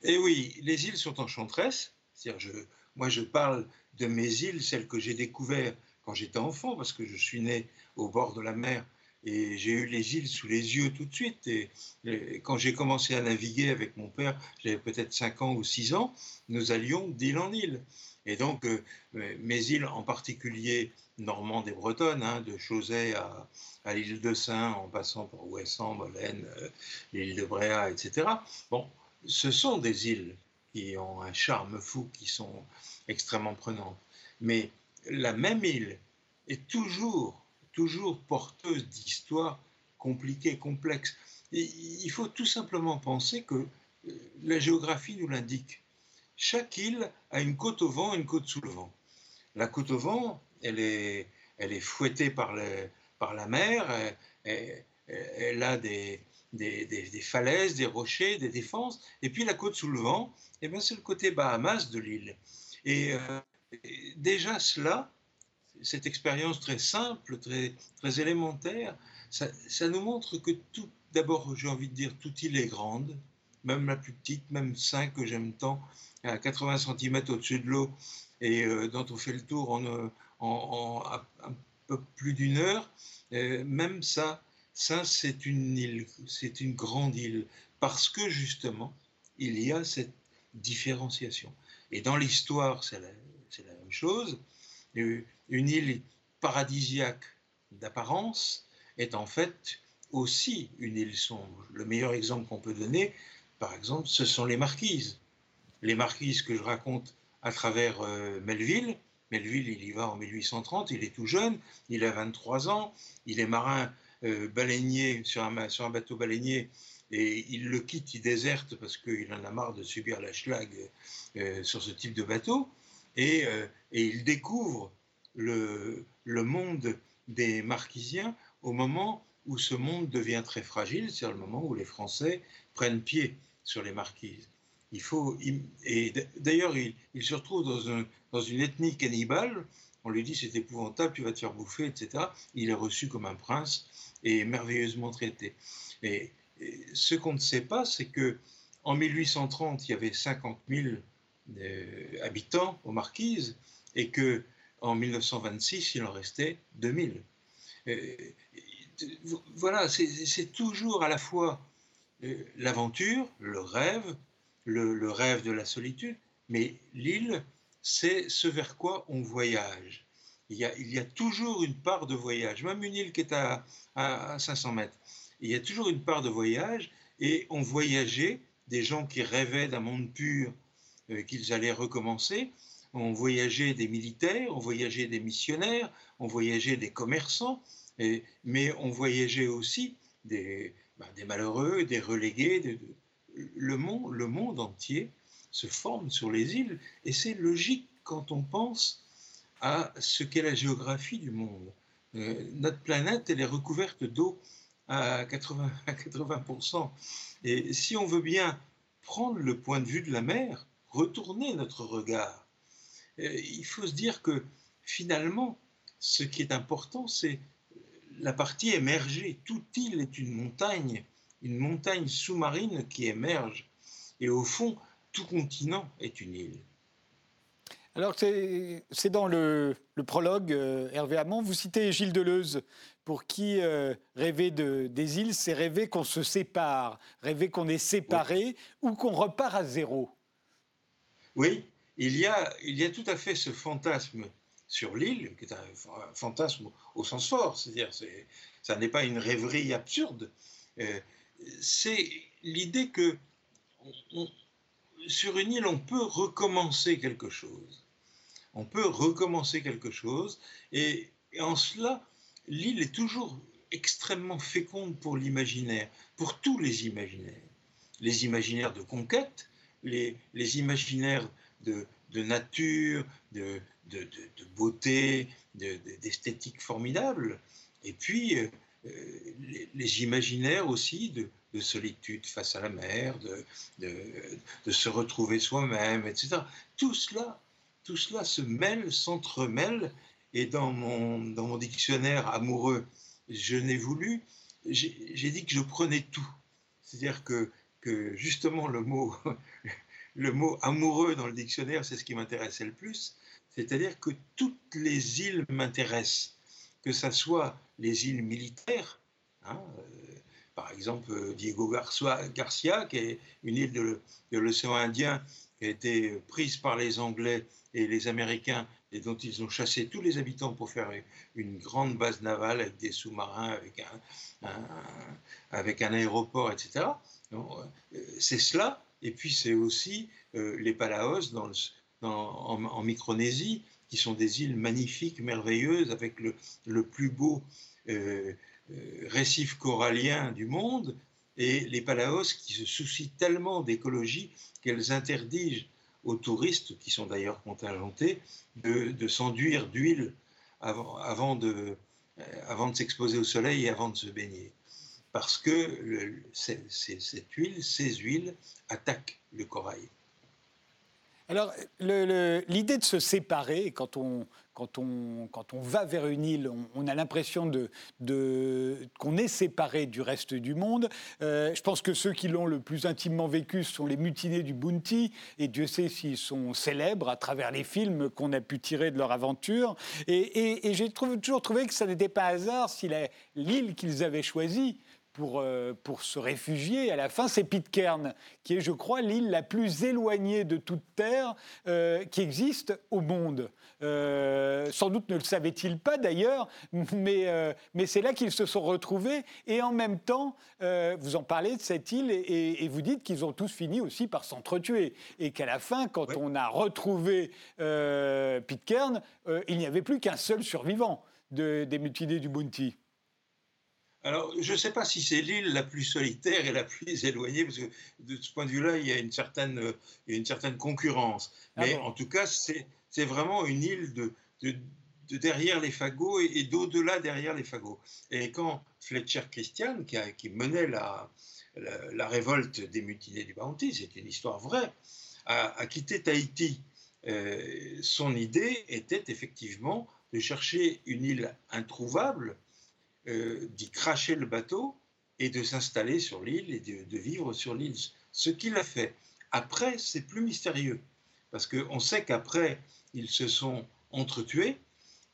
Eh oui, les îles sont enchanteresses. Moi, je parle de mes îles, celles que j'ai découvertes quand j'étais enfant, parce que je suis né au bord de la mer et j'ai eu les îles sous les yeux tout de suite. Et, quand j'ai commencé à naviguer avec mon père, j'avais peut-être 5 ans ou 6 ans, nous allions d'île en île. Et donc, euh, mes îles, en particulier normandes et bretonnes, hein, de Chausey à, l'île de Saint, en passant par Ouessant, Molène, euh, l'île de Bréa, etc. Bon, ce sont des îles qui ont un charme fou, qui sont extrêmement prenantes. Mais la même île est toujours toujours porteuse d'histoires compliquées, complexes. il faut tout simplement penser que euh, la géographie nous l'indique. Chaque île a une côte au vent et une côte sous le vent. La côte au vent, elle est, elle est fouettée par, par la mer, elle, elle a des, des, des, falaises, des rochers, des défenses. Et puis la côte sous le vent, eh ben, c'est le côté Bahamas de l'île. Et euh, déjà cela, cette expérience très simple, très, très élémentaire, ça, nous montre que tout, d'abord, j'ai envie de dire, toute île est grande, même la plus petite, même 5 que j'aime tant, à 80 cm au-dessus de l'eau, et euh, dont on fait le tour en, euh, un peu plus d'une heure, même ça, ça c'est une île, c'est une grande île, parce que justement, il y a cette différenciation. Et dans l'histoire, c'est la, même chose. Une île paradisiaque d'apparence est en fait aussi une île sombre. Le meilleur exemple qu'on peut donner, par exemple, ce sont les marquises. Les marquises que je raconte à travers euh, Melville. Melville, il y va en 1830, il est tout jeune, il a 23 ans, il est marin euh, baleinier sur un, bateau baleinier et il le quitte, il déserte parce qu'il en a marre de subir la schlag euh, sur ce type de bateau, et il découvre le, monde des Marquisiens au moment où ce monde devient très fragile, c'est le moment où les Français prennent pied sur les Marquises. Il faut, et d'ailleurs, il, il, se retrouve dans, un, dans une ethnie cannibale. On lui dit c'est épouvantable, tu vas te faire bouffer, etc. Il est reçu comme un prince et merveilleusement traité. Et ce qu'on ne sait pas, c'est que en 1830, il y avait 50 000 euh, habitants aux Marquises et que en 1926, il en restait 2000. Euh, voilà, c'est toujours à la fois euh, l'aventure, le rêve, le, rêve de la solitude, mais l'île, c'est ce vers quoi on voyage. Il y, a, toujours une part de voyage, même une île qui est à, à 500 mètres il y a toujours une part de voyage, et on voyageait des gens qui rêvaient d'un monde pur, euh, qu'ils allaient recommencer, on voyageait des militaires, on voyageait des missionnaires, on voyageait des commerçants, mais on voyageait aussi des, des malheureux, des relégués. le, monde, entier se forme sur les îles, et c'est logique quand on pense à ce qu'est la géographie du monde. Euh, notre planète, elle est recouverte d'eau à 80, à 80%. Et si on veut bien prendre le point de vue de la mer, retourner notre regard, il faut se dire que finalement, ce qui est important, c'est la partie émergée. Toute île est une montagne, une montagne sous-marine qui émerge. Et au fond, tout continent est une île. Alors, c'est dans le, prologue, euh, Hervé Hamon, vous citez Gilles Deleuze, pour qui euh, rêver de, des îles, c'est rêver qu'on se sépare, rêver qu'on est séparé ou qu'on repart à zéro. Oui, il y, a, tout à fait ce fantasme sur l'île, qui est un fantasme au sens fort, c'est-à-dire ça n'est pas une rêverie absurde, euh, c'est l'idée que sur une île, on peut recommencer quelque chose on peut recommencer quelque chose. Et, en cela, l'île est toujours extrêmement féconde pour l'imaginaire, pour tous les imaginaires. Les imaginaires de conquête, les, imaginaires de, nature, de, beauté, d'esthétique formidable, et puis euh, les, imaginaires aussi de, solitude face à la mer, de, se retrouver soi-même, etc. Tout cela tout cela se mêle, s'entremêle, et dans mon, dictionnaire amoureux, je n'ai voulu, j'ai dit que je prenais tout. C'est-à-dire que justement le mot, le mot amoureux dans le dictionnaire, c'est ce qui m'intéressait le plus. C'est-à-dire que toutes les îles m'intéressent, que ce soit les îles militaires, hein, euh, par exemple Diego Garcia, qui est une île de l'océan Indien qui a été prise par les Anglais et les Américains et dont ils ont chassé tous les habitants pour faire une grande base navale avec des sous-marins, avec un, aéroport, etc. Euh, c'est cela. Et puis c'est aussi euh, les Palaos en, Micronésie qui sont des îles magnifiques, merveilleuses, avec le, plus beau euh, euh, récif corallien du monde, et les Palaos qui se soucient tellement d'écologie qu'elles interdisent aux touristes, qui sont d'ailleurs contingentés, de, s'enduire d'huile avant de s'exposer au soleil et avant de se baigner. Parce que cette huile, ces huiles, attaquent le corail. Alors, l'idée de se séparer, quand on, quand on, quand on va vers une île, on, a l'impression de qu'on est séparé du reste du monde. Euh, je pense que ceux qui l'ont le plus intimement vécu sont les mutinés du Bounty, et Dieu sait s'ils sont célèbres à travers les films qu'on a pu tirer de leur aventure. Et, et j'ai toujours trouvé que ça n'était pas hasard si l'île qu'ils avaient choisie pour, euh, pour se réfugier. À la fin, c'est Pitcairn, qui est, je crois, l'île la plus éloignée de toute terre euh, qui existe au monde. Euh, sans doute ne le savait-il pas d'ailleurs, mais, mais c'est là qu'ils se sont retrouvés. Et en même temps, vous en parlez de cette île et, vous dites qu'ils ont tous fini aussi par s'entretuer. Et qu'à la fin, quand on a retrouvé Pitcairn, il n'y avait plus qu'un seul survivant de, des mutinés du Bounty. Alors, je ne sais pas si c'est l'île la plus solitaire et la plus éloignée, parce que de ce point de vue-là, il y a une certaine, une certaine concurrence. Ah Mais en tout cas, c'est vraiment une île de, de, derrière les fagots et, d'au-delà derrière les fagots. Et quand Fletcher Christian, qui, a, qui menait la, la, révolte des mutinés du Bounty, c'est une histoire vraie, a, quitté Tahiti, euh, son idée était effectivement de chercher une île introuvable euh, d'y cracher le bateau et de s'installer sur l'île et de, vivre sur l'île. Ce qu'il a fait. Après, c'est plus mystérieux, parce qu'on sait qu'après, ils se sont entretués,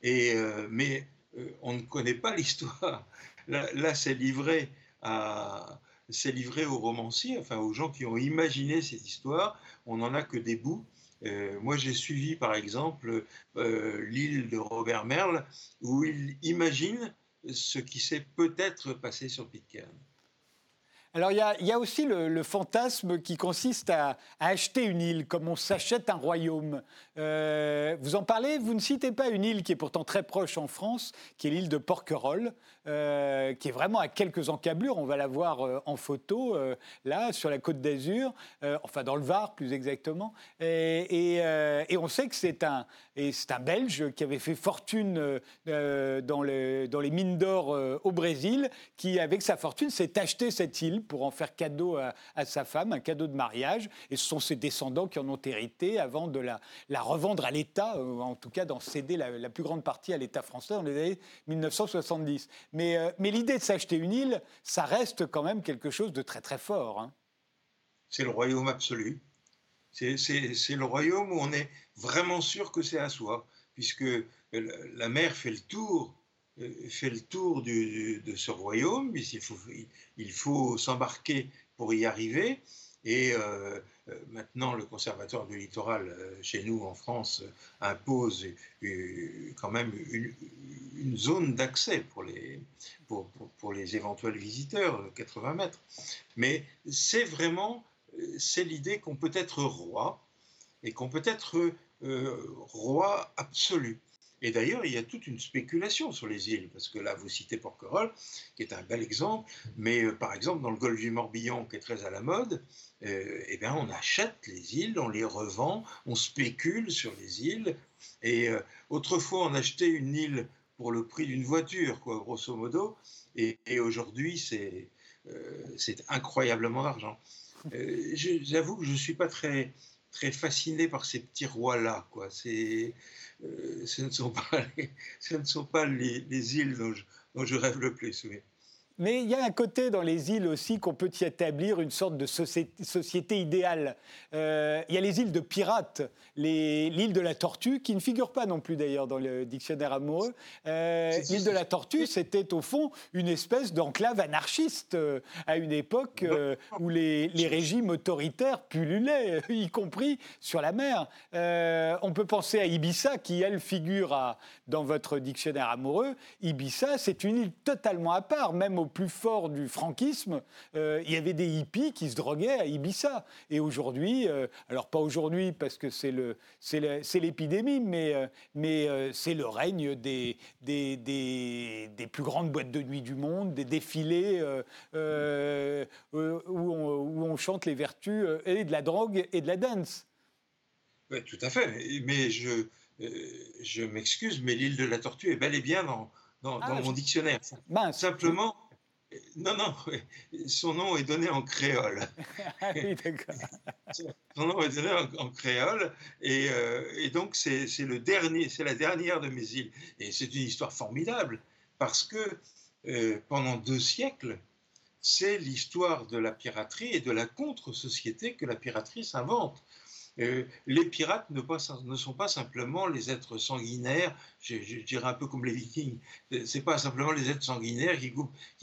et, euh, mais euh, on ne connaît pas l'histoire. Là, c'est livré à, c'est livré aux romanciers, enfin aux gens qui ont imaginé cette histoire. On n'en a que des bouts. moi, j'ai suivi, par exemple, l'île de Robert Merle, où il imagine ce qui s'est peut-être passé sur Pitcairn. Alors il y, a aussi le, fantasme qui consiste à, acheter une île comme on s'achète un royaume. Euh, vous en parlez, vous ne citez pas une île qui est pourtant très proche en France, qui est l'île de Porquerolles, euh, qui est vraiment à quelques encablures. On va la voir euh, en photo là sur la côte d'Azur, enfin dans le Var plus exactement. Et, on sait que c'est un, un Belge qui avait fait fortune dans, dans les mines d'or au Brésil, qui avec sa fortune s'est acheté cette île pour en faire cadeau à, sa femme, un cadeau de mariage. Et ce sont ses descendants qui en ont hérité avant de la, revendre à l'État, euh, en tout cas d'en céder la, plus grande partie à l'État français dans les années 1970. Mais, euh, mais l'idée de s'acheter une île, ça reste quand même quelque chose de très très fort. Hein. C'est le royaume absolu. C'est le royaume où on est vraiment sûr que c'est à soi, puisque la mer fait le tour euh, fait le tour de ce royaume, faut, il faut s'embarquer pour y arriver. Et euh, euh, maintenant, le conservatoire du littoral, chez nous en France, impose quand même une, zone d'accès pour les, pour, les éventuels visiteurs, 80 mètres. Mais c'est vraiment, c'est l'idée qu'on peut être roi et qu'on peut être roi absolu. Et d'ailleurs, il y a toute une spéculation sur les îles, parce que là, vous citez Porquerolles, qui est un bel exemple, mais euh, par exemple, dans le golfe du Morbihan, qui est très à la mode, euh, eh bien, on achète les îles, on les revend, on spécule sur les îles. Et euh, autrefois, on achetait une île pour le prix d'une voiture, quoi, grosso modo, et, aujourd'hui, c'est c'est incroyablement d'argent. J'avoue que je ne suis pas très, très fasciné par ces petits rois-là. Quoi. C'est, euh, ce, ne sont pas les, ce ne sont pas les, les îles dont je, dont je, rêve le plus. Oui. Mais il y a un côté dans les îles aussi qu'on peut y établir une sorte de société, idéale. Euh, il y a les îles de pirates, l'île de la Tortue, qui ne figure pas non plus d'ailleurs dans le dictionnaire amoureux. Euh, l'île de la Tortue, c'était au fond une espèce d'enclave anarchiste euh, à une époque où les, les, régimes autoritaires pullulaient, y compris sur la mer. on peut penser à Ibiza, qui elle figure à, dans votre dictionnaire amoureux. Ibiza, c'est une île totalement à part, même au plus fort du franquisme, il y avait des hippies qui se droguaient à Ibiza. Et aujourd'hui, alors pas aujourd'hui parce que c'est l'épidémie, mais, mais c'est le règne des, des, des, plus grandes boîtes de nuit du monde, des défilés où on, où, on, chante les vertus et de la drogue et de la dance. Oui, tout à fait. Mais je, je m'excuse, mais l'île de la Tortue est bel et bien dans, dans, ah, mon dictionnaire. Simplement, non, non, son nom est donné en créole. ah oui, d'accord. son nom est donné en, créole, et, et donc c'est le dernier, c'est la dernière de mes îles. Et c'est une histoire formidable parce que pendant deux siècles, c'est l'histoire de la piraterie et de la contre-société que la piraterie s'invente. Euh, les pirates ne, sont pas simplement les êtres sanguinaires, je, dirais un peu comme les vikings, c'est pas simplement les êtres sanguinaires qui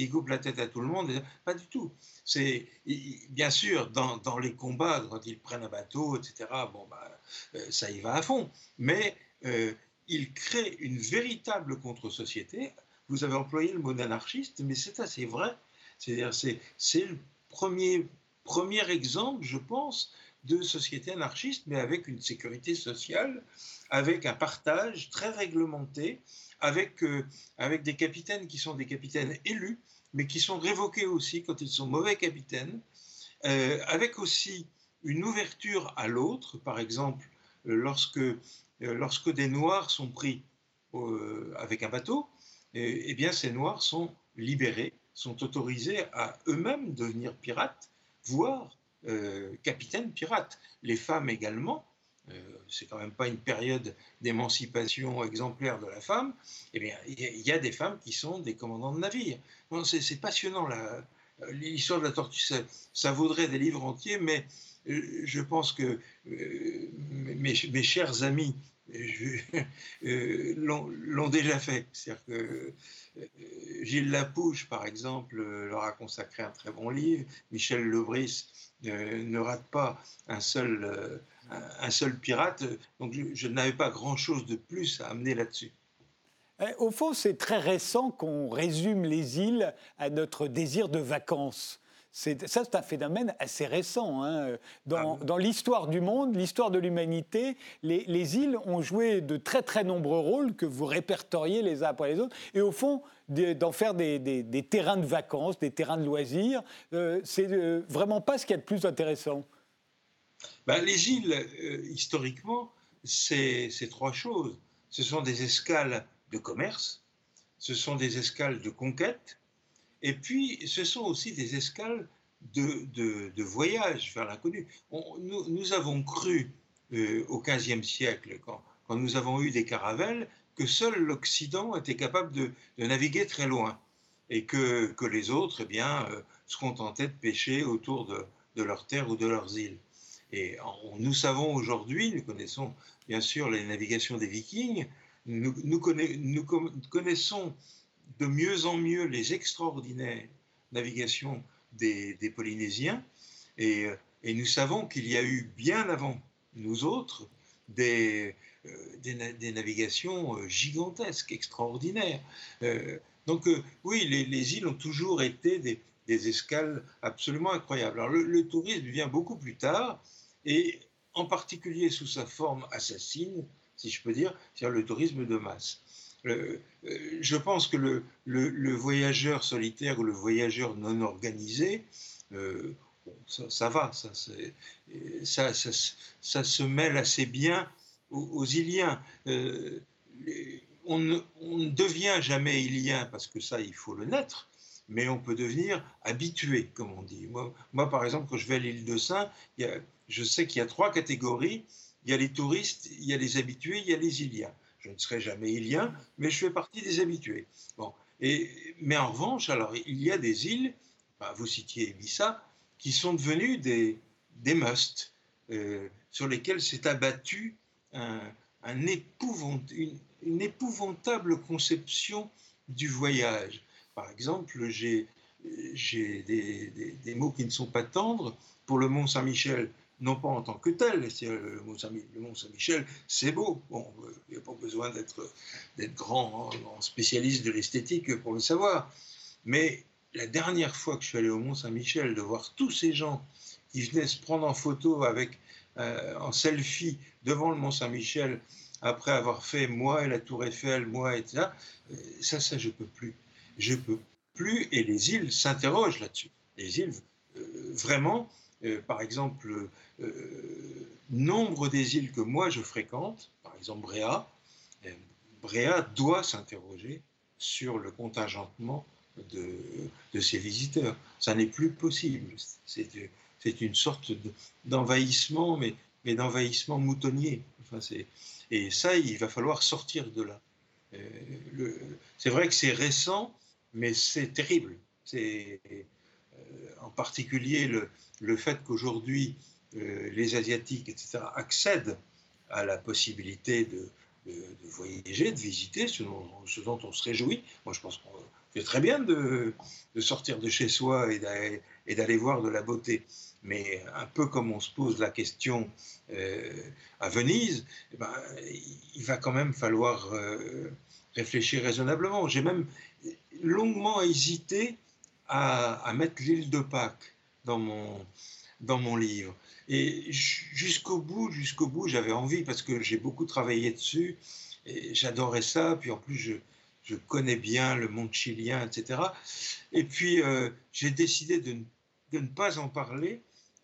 coupent, la tête à tout le monde, pas du tout. C'est bien sûr dans, les combats, quand ils prennent un bateau, etc., bon, bah, euh, ça y va à fond, mais euh, ils créent une véritable contre-société. Vous avez employé le mot anarchiste, mais c'est assez vrai c'est-à-dire, c'est le premier, premier exemple, je pense, de société anarchiste, mais avec une sécurité sociale, avec un partage très réglementé, avec, euh, avec des capitaines qui sont des capitaines élus, mais qui sont révoqués aussi quand ils sont mauvais capitaines, euh, avec aussi une ouverture à l'autre, par exemple, lorsque, euh, lorsque des Noirs sont pris avec un bateau, eh bien ces Noirs sont libérés sont autorisés à eux-mêmes devenir pirates, voire euh, capitaines pirates. Les femmes également, euh, c'est quand même pas une période d'émancipation exemplaire de la femme, eh bien, il y, a des femmes qui sont des commandants de navires. c'est passionnant, l'histoire de la tortue, ça, vaudrait des livres entiers, mais euh, je pense que mes, mes, chers amis l'ont déjà fait. C'est-à-dire que Gilles Lapouche, par exemple, leur a consacré un très bon livre. Michel Lebris euh, ne rate pas un seul, euh, un seul pirate. Donc je, n'avais pas grand-chose de plus à amener là-dessus. Eh, au fond, c'est très récent qu'on résume les îles à notre désir de vacances ça, c'est un phénomène assez récent. Hein. Dans, ah l'histoire du monde, l'histoire de l'humanité, les, îles ont joué de très très nombreux rôles que vous répertoriez les uns après les autres. Et au fond, d'en faire des, terrains de vacances, des terrains de loisirs, euh, c'est euh, vraiment pas ce qu'il y a de plus intéressant. Ben, les îles, euh, historiquement, c'est trois choses. Ce sont des escales de commerce, ce sont des escales de conquête, et puis, ce sont aussi des escales de, voyage vers l'inconnu. Nous, avons cru euh, au XVe siècle, quand, nous avons eu des caravelles, que seul l'Occident était capable de, naviguer très loin et que, les autres eh bien, euh, se contentaient de pêcher autour de, leurs terres ou de leurs îles. Et nous savons aujourd'hui, nous connaissons bien sûr les navigations des vikings, nous connaissons de mieux en mieux les extraordinaires navigations des, Polynésiens. Et, nous savons qu'il y a eu bien avant nous autres des, euh, navigations euh, gigantesques, extraordinaires. Euh, donc oui, les, îles ont toujours été des, escales absolument incroyables. Alors le, tourisme vient beaucoup plus tard, et en particulier sous sa forme assassine, si je peux dire, c'est-à-dire le tourisme de masse. Euh, je pense que le, voyageur solitaire ou le voyageur non organisé, euh, ça, va, ça, se mêle assez bien aux, Iliens. Euh, on, ne, devient jamais Ilien parce que ça, il faut le naître, mais on peut devenir habitué, comme on dit. Moi, par exemple, quand je vais à l'île de Saint, je sais qu'il y a trois catégories. Il y a les touristes, il y a les habitués, il y a les Iliens je ne serai jamais ilien, mais je fais partie des habitués. Bon. Et, mais en revanche, alors, il y a des îles, bah, vous citiez Ibiza, qui sont devenues des, des musts, euh, sur lesquelles s'est abattu un, une, épouvantable conception du voyage. Par exemple, j'ai des, des, des, mots qui ne sont pas tendres. Pour le Mont Saint-Michel, non pas en tant que tel. Le Mont Saint-Michel, c'est beau. Bon, il n'y a pas besoin d'être grand, grand, spécialiste de l'esthétique pour le savoir. Mais la dernière fois que je suis allé au Mont-Saint-Michel, de voir tous ces gens qui venaient se prendre en photo avec, euh, en selfie devant le Mont-Saint-Michel, après avoir fait moi et la Tour Eiffel, moi, etc., euh, ça, ça, je peux plus. Je peux plus, et les îles s'interrogent là-dessus. Les îles, euh, vraiment, par exemple, nombre des îles que moi je fréquente, par exemple Bréa, Bréa doit s'interroger sur le contingentement de, ses visiteurs. Ça n'est plus possible. C'est une sorte d'envahissement, mais, d'envahissement moutonnier. Enfin, et ça, il va falloir sortir de là. Euh, c'est vrai que c'est récent, mais c'est terrible. C'est euh, en particulier le, le fait qu'aujourd'hui euh, les Asiatiques, etc., accèdent à la possibilité de, de, voyager, de visiter, ce dont, on se réjouit. Moi, je pense qu'on fait très bien de, de sortir de chez soi et d'aller voir de la beauté. Mais un peu comme on se pose la question euh, à Venise, eh ben, il va quand même falloir euh, réfléchir raisonnablement. J'ai même longuement hésité à, mettre l'île de Pâques dans mon, dans mon livre. Et jusqu'au bout, jusqu'au bout, j'avais envie parce que j'ai beaucoup travaillé dessus et j'adorais ça. Puis en plus, je, je, connais bien le monde chilien, etc. Et puis, euh, j'ai décidé de, de, ne pas en parler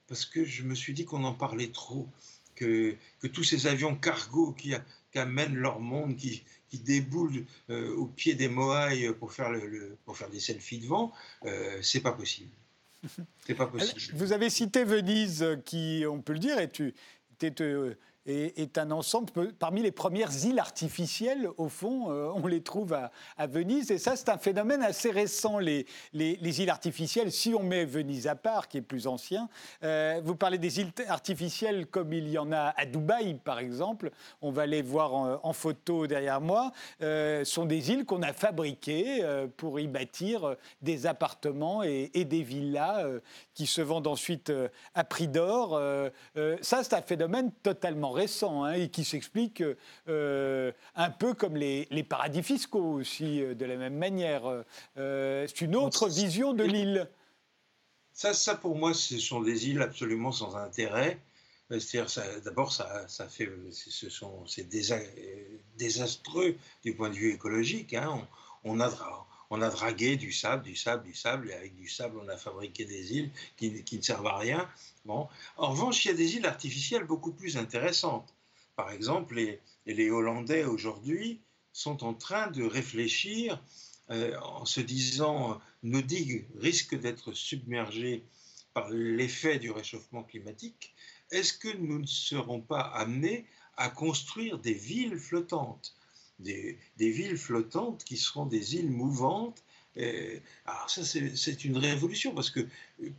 parce que je me suis dit qu'on en parlait trop, que, que tous ces avions cargo qui, qui amènent leur monde, qui, qui déboulent euh, au pied des Moaï pour faire, le, pour faire des selfies devant, euh, c'est pas possible. C'est pas possible. Vous avez cité Venise, qui, on peut le dire, est, est, euh, est, un ensemble parmi les premières îles artificielles, au fond, euh, on les trouve à, Venise. Et ça, c'est un phénomène assez récent, les, les, îles artificielles, si on met Venise à part, qui est plus ancien. Euh, vous parlez des îles artificielles comme il y en a à Dubaï, par exemple. On va les voir en, photo derrière moi. Euh, sont des îles qu'on a fabriquées pour y bâtir des appartements et, et des villas qui se vendent ensuite à prix d'or. ça, c'est un phénomène totalement récent hein, et qui s'explique euh, un peu comme les, paradis fiscaux aussi, euh, de la même manière. Euh, c'est une autre vision de l'île. Ça, ça, pour moi, ce sont des îles absolument sans intérêt. C'est-à-dire, d'abord, ça, ça, fait, ce sont, c'est désastreux du point de vue écologique. Hein. On, on, a, on a dragué du sable, du sable, du sable, et avec du sable, on a fabriqué des îles qui, ne servent à rien. Bon. En revanche, il y a des îles artificielles beaucoup plus intéressantes. Par exemple, les, Hollandais aujourd'hui sont en train de réfléchir euh, en se disant nos digues risquent d'être submergées par l'effet du réchauffement climatique. Est-ce que nous ne serons pas amenés à construire des villes flottantes? Des, villes flottantes qui seront des îles mouvantes. alors ça, c'est une révolution, parce que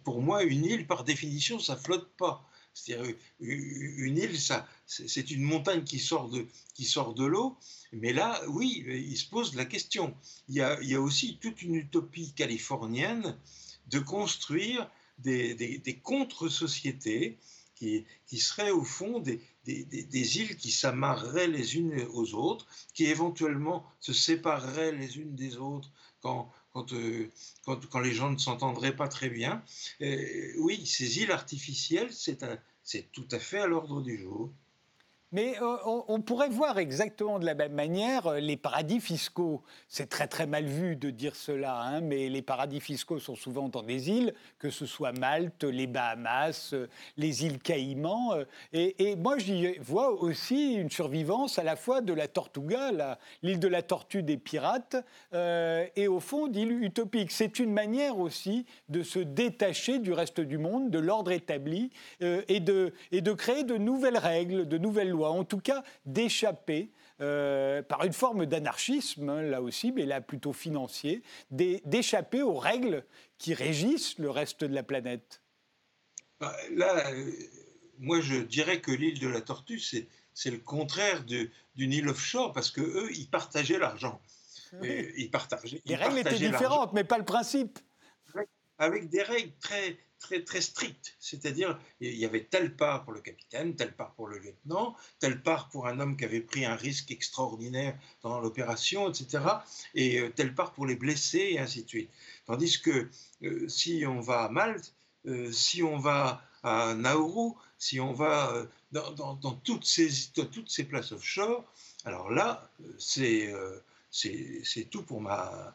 pour moi, une île, par définition, ça flotte pas. C'est-à-dire, une île, ça, c'est une montagne qui sort de, qui sort de l'eau. Mais là, oui, il se pose la question. Il y a, aussi toute une utopie californienne de construire des contre-sociétés qui, qui, seraient au fond des, des, îles qui s'amarreraient les unes aux autres, qui éventuellement se sépareraient les unes des autres quand, euh, quand, quand les gens ne s'entendraient pas très bien. oui, ces îles artificielles, c'est tout à fait à l'ordre du jour. Mais euh, on, pourrait voir exactement de la même manière euh, les paradis fiscaux. C'est très très mal vu de dire cela, hein, mais les paradis fiscaux sont souvent dans des îles, que ce soit Malte, les Bahamas, euh, les îles Caïmans. et, moi, j'y vois aussi une survivance à la fois de la Tortuga, l'île de la Tortue des pirates, et au fond d'île utopique. C'est une manière aussi de se détacher du reste du monde, de l'ordre établi, et, de, et de créer de nouvelles règles, de nouvelles lois en tout cas d'échapper euh, par une forme d'anarchisme, hein, là aussi, mais là plutôt financier, d'échapper aux règles qui régissent le reste de la planète bah, Là, euh, moi je dirais que l'île de la Tortue, c'est le contraire d'une île offshore, parce que eux, ils partageaient l'argent. Ils partageaient. Les règles étaient différentes, mais pas le principe. Avec des règles très, très, très stricte. C'est-à-dire, il y avait telle part pour le capitaine, telle part pour le lieutenant, telle part pour un homme qui avait pris un risque extraordinaire dans l'opération, etc. Et euh, telle part pour les blessés, et ainsi de suite. Tandis que euh, si on va à Malte, euh, si on va à Nauru, si on va dans, toutes ces, toutes ces places offshore, alors là, c'est tout pour ma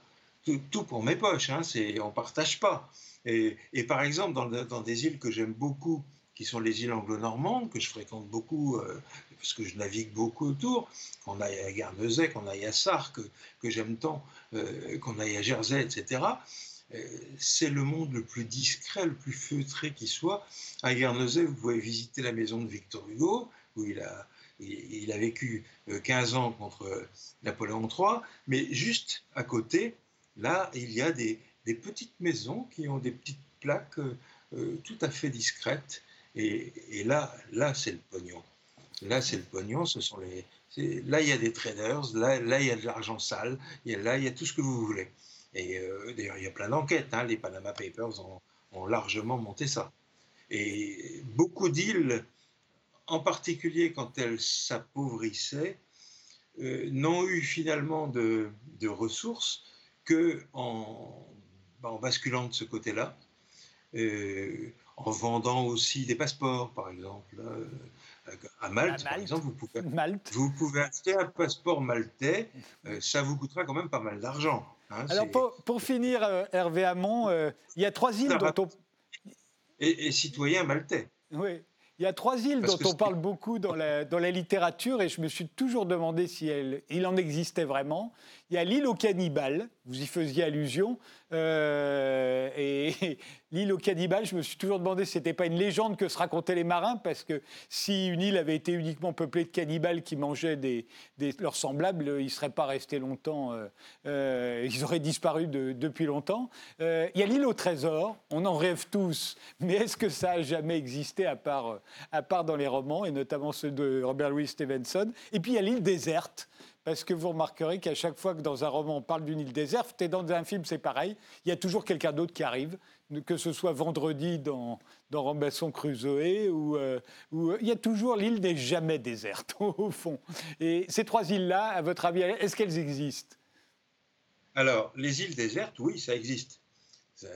tout, pour mes poches. Hein, on partage pas. Et, par exemple, dans, des îles que j'aime beaucoup, qui sont les îles anglo-normandes, que je fréquente beaucoup, euh, parce que je navigue beaucoup autour, qu'on aille à Guernesey, qu'on aille à Sarre, que, j'aime tant, euh, qu'on aille à Jersey, etc., euh, c'est le monde le plus discret, le plus feutré qui soit. À Guernesey, vous pouvez visiter la maison de Victor Hugo, où il a vécu 15 ans contre Napoléon III, mais juste à côté, là, il y a des, des petites maisons qui ont des petites plaques euh, euh, tout à fait discrètes. Et, là, là c'est le pognon. Là, c'est le pognon. Ce sont les, là, il y a des traders. Là, là, il y a de l'argent sale. Et là, il y a tout ce que vous voulez. Et euh, d'ailleurs, il y a plein d'enquêtes. Hein. Les Panama Papers ont, largement monté ça. Et beaucoup d'îles, en particulier quand elles s'appauvrissaient, n'ont eu finalement de, de ressources que en en basculant de ce côté-là, euh, en vendant aussi des passeports, par exemple. Euh, à Malte, par exemple, vous pouvez, vous pouvez acheter un passeport maltais, euh, ça vous coûtera quand même pas mal d'argent. Hein, Alors pour, finir, Hervé Hamon, il y a trois îles dont on... Et, et citoyen maltais. Oui. Il y a trois îles dont on parle beaucoup dans la, dans la, littérature et je me suis toujours demandé si elle, il en existait vraiment. Il y a l'île aux cannibales, vous y faisiez allusion. Euh, et l'île aux cannibales, je me suis toujours demandé si ce n'était pas une légende que se racontaient les marins, parce que si une île avait été uniquement peuplée de cannibales qui mangeaient des, leurs semblables, ils ne seraient pas restés longtemps, euh, euh, ils auraient disparu depuis longtemps. il y a l'île au trésor, on en rêve tous, mais est-ce que ça a jamais existé à part dans les romans, et notamment ceux de Robert Louis Stevenson? Et puis il y a l'île déserte parce que vous remarquerez qu'à chaque fois que dans un roman on parle d'une île déserte, et dans un film c'est pareil, il y a toujours quelqu'un d'autre qui arrive, que ce soit vendredi dans, dans Robinson Crusoe, ou, euh, euh, il y a toujours l'île n'est jamais déserte au fond. Et ces trois îles-là, à votre avis, est-ce qu'elles existent? Alors, les îles désertes, oui, ça existe.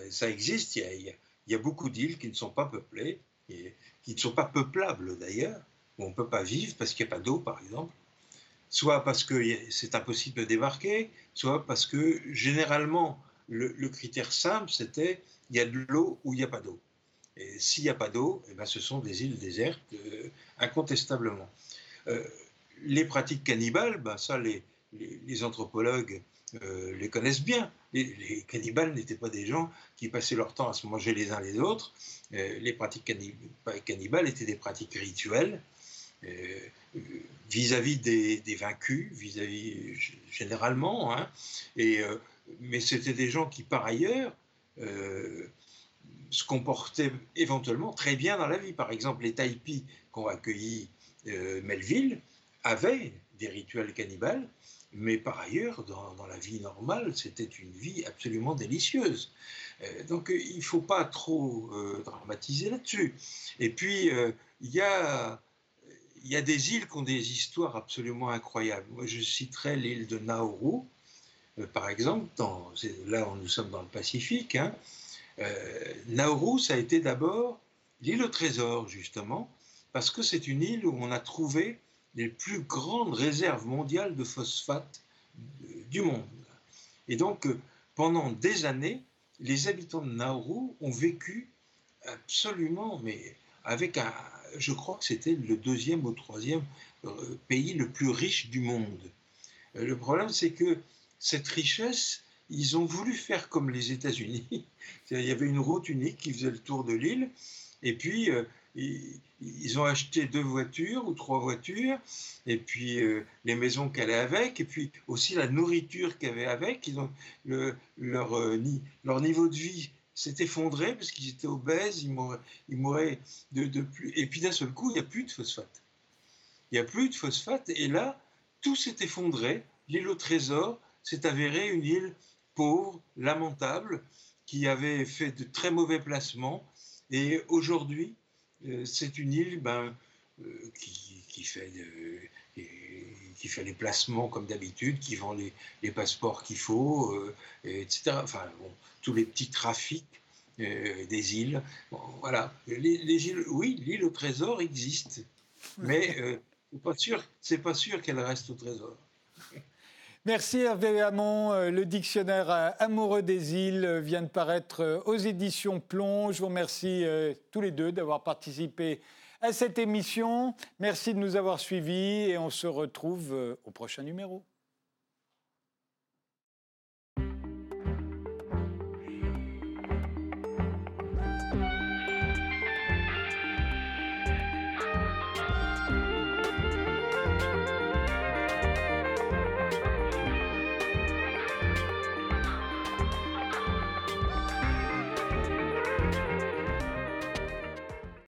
Ça, existe, il y, a, il y a beaucoup d'îles qui ne sont pas peuplées, et qui ne sont pas peuplables d'ailleurs, où on ne peut pas vivre parce qu'il n'y a pas d'eau, par exemple soit parce que c'est impossible de débarquer, soit parce que généralement, le, critère simple, c'était il y a de l'eau ou il n'y a pas d'eau. Et s'il n'y a pas d'eau, eh ben, ce sont des îles désertes, euh, incontestablement. Euh, les pratiques cannibales, ben, ça, les, anthropologues euh, les connaissent bien. Les cannibales n'étaient pas des gens qui passaient leur temps à se manger les uns les autres. les pratiques cannibales étaient des pratiques rituelles vis-à-vis des, vaincus, vis-à-vis généralement, hein, euh, mais c'était des gens qui par ailleurs euh, se comportaient éventuellement très bien dans la vie. Par exemple, les Taipis qu'ont accueilli euh, Melville avaient des rituels cannibales, mais par ailleurs, dans la vie normale, c'était une vie absolument délicieuse. donc il ne faut pas trop dramatiser là-dessus. Et puis, il y a il y a des îles qui ont des histoires absolument incroyables. Moi, je citerai l'île de Nauru, euh, par exemple, là où nous sommes dans le Pacifique. Hein. Euh, Nauru, ça a été d'abord l'île au trésor, justement, parce que c'est une île où on a trouvé les plus grandes réserves mondiales de phosphate du monde. Et donc, euh, pendant des années, les habitants de Nauru ont vécu absolument, mais avec un, je crois que c'était le deuxième ou troisième euh, pays le plus riche du monde. Euh, le problème, c'est que cette richesse, ils ont voulu faire comme les États-Unis. Il y avait une route unique qui faisait le tour de l'île, et puis euh, ils, ont acheté deux voitures ou trois voitures, et puis les maisons qu'elle avait avec, et puis aussi la nourriture qu'il y avait avec. Ont leur niveau de vie s'est effondré parce qu'ils étaient obèses, ils mouraient, de, plus. Et puis d'un seul coup, il n'y a plus de phosphate. Il n'y a plus de phosphate, et là, tout s'est effondré. L'île au trésor s'est avérée une île pauvre, lamentable, qui avait fait de très mauvais placements Et aujourd'hui, c'est une île ben, qui, fait qui fait les placements comme d'habitude, qui vend les, passeports qu'il faut, etc. Enfin, tous les petits trafics des îles. voilà. Les, îles, oui, l'île au trésor existe, mais euh, c'est pas sûr, qu'elle reste au trésor. Merci Hervé Hamon. Euh, le dictionnaire euh, amoureux des îles euh, vient de paraître aux éditions Plomb. Je vous remercie tous les deux d'avoir participé à cette émission. Merci de nous avoir suivis et on se retrouve au prochain numéro.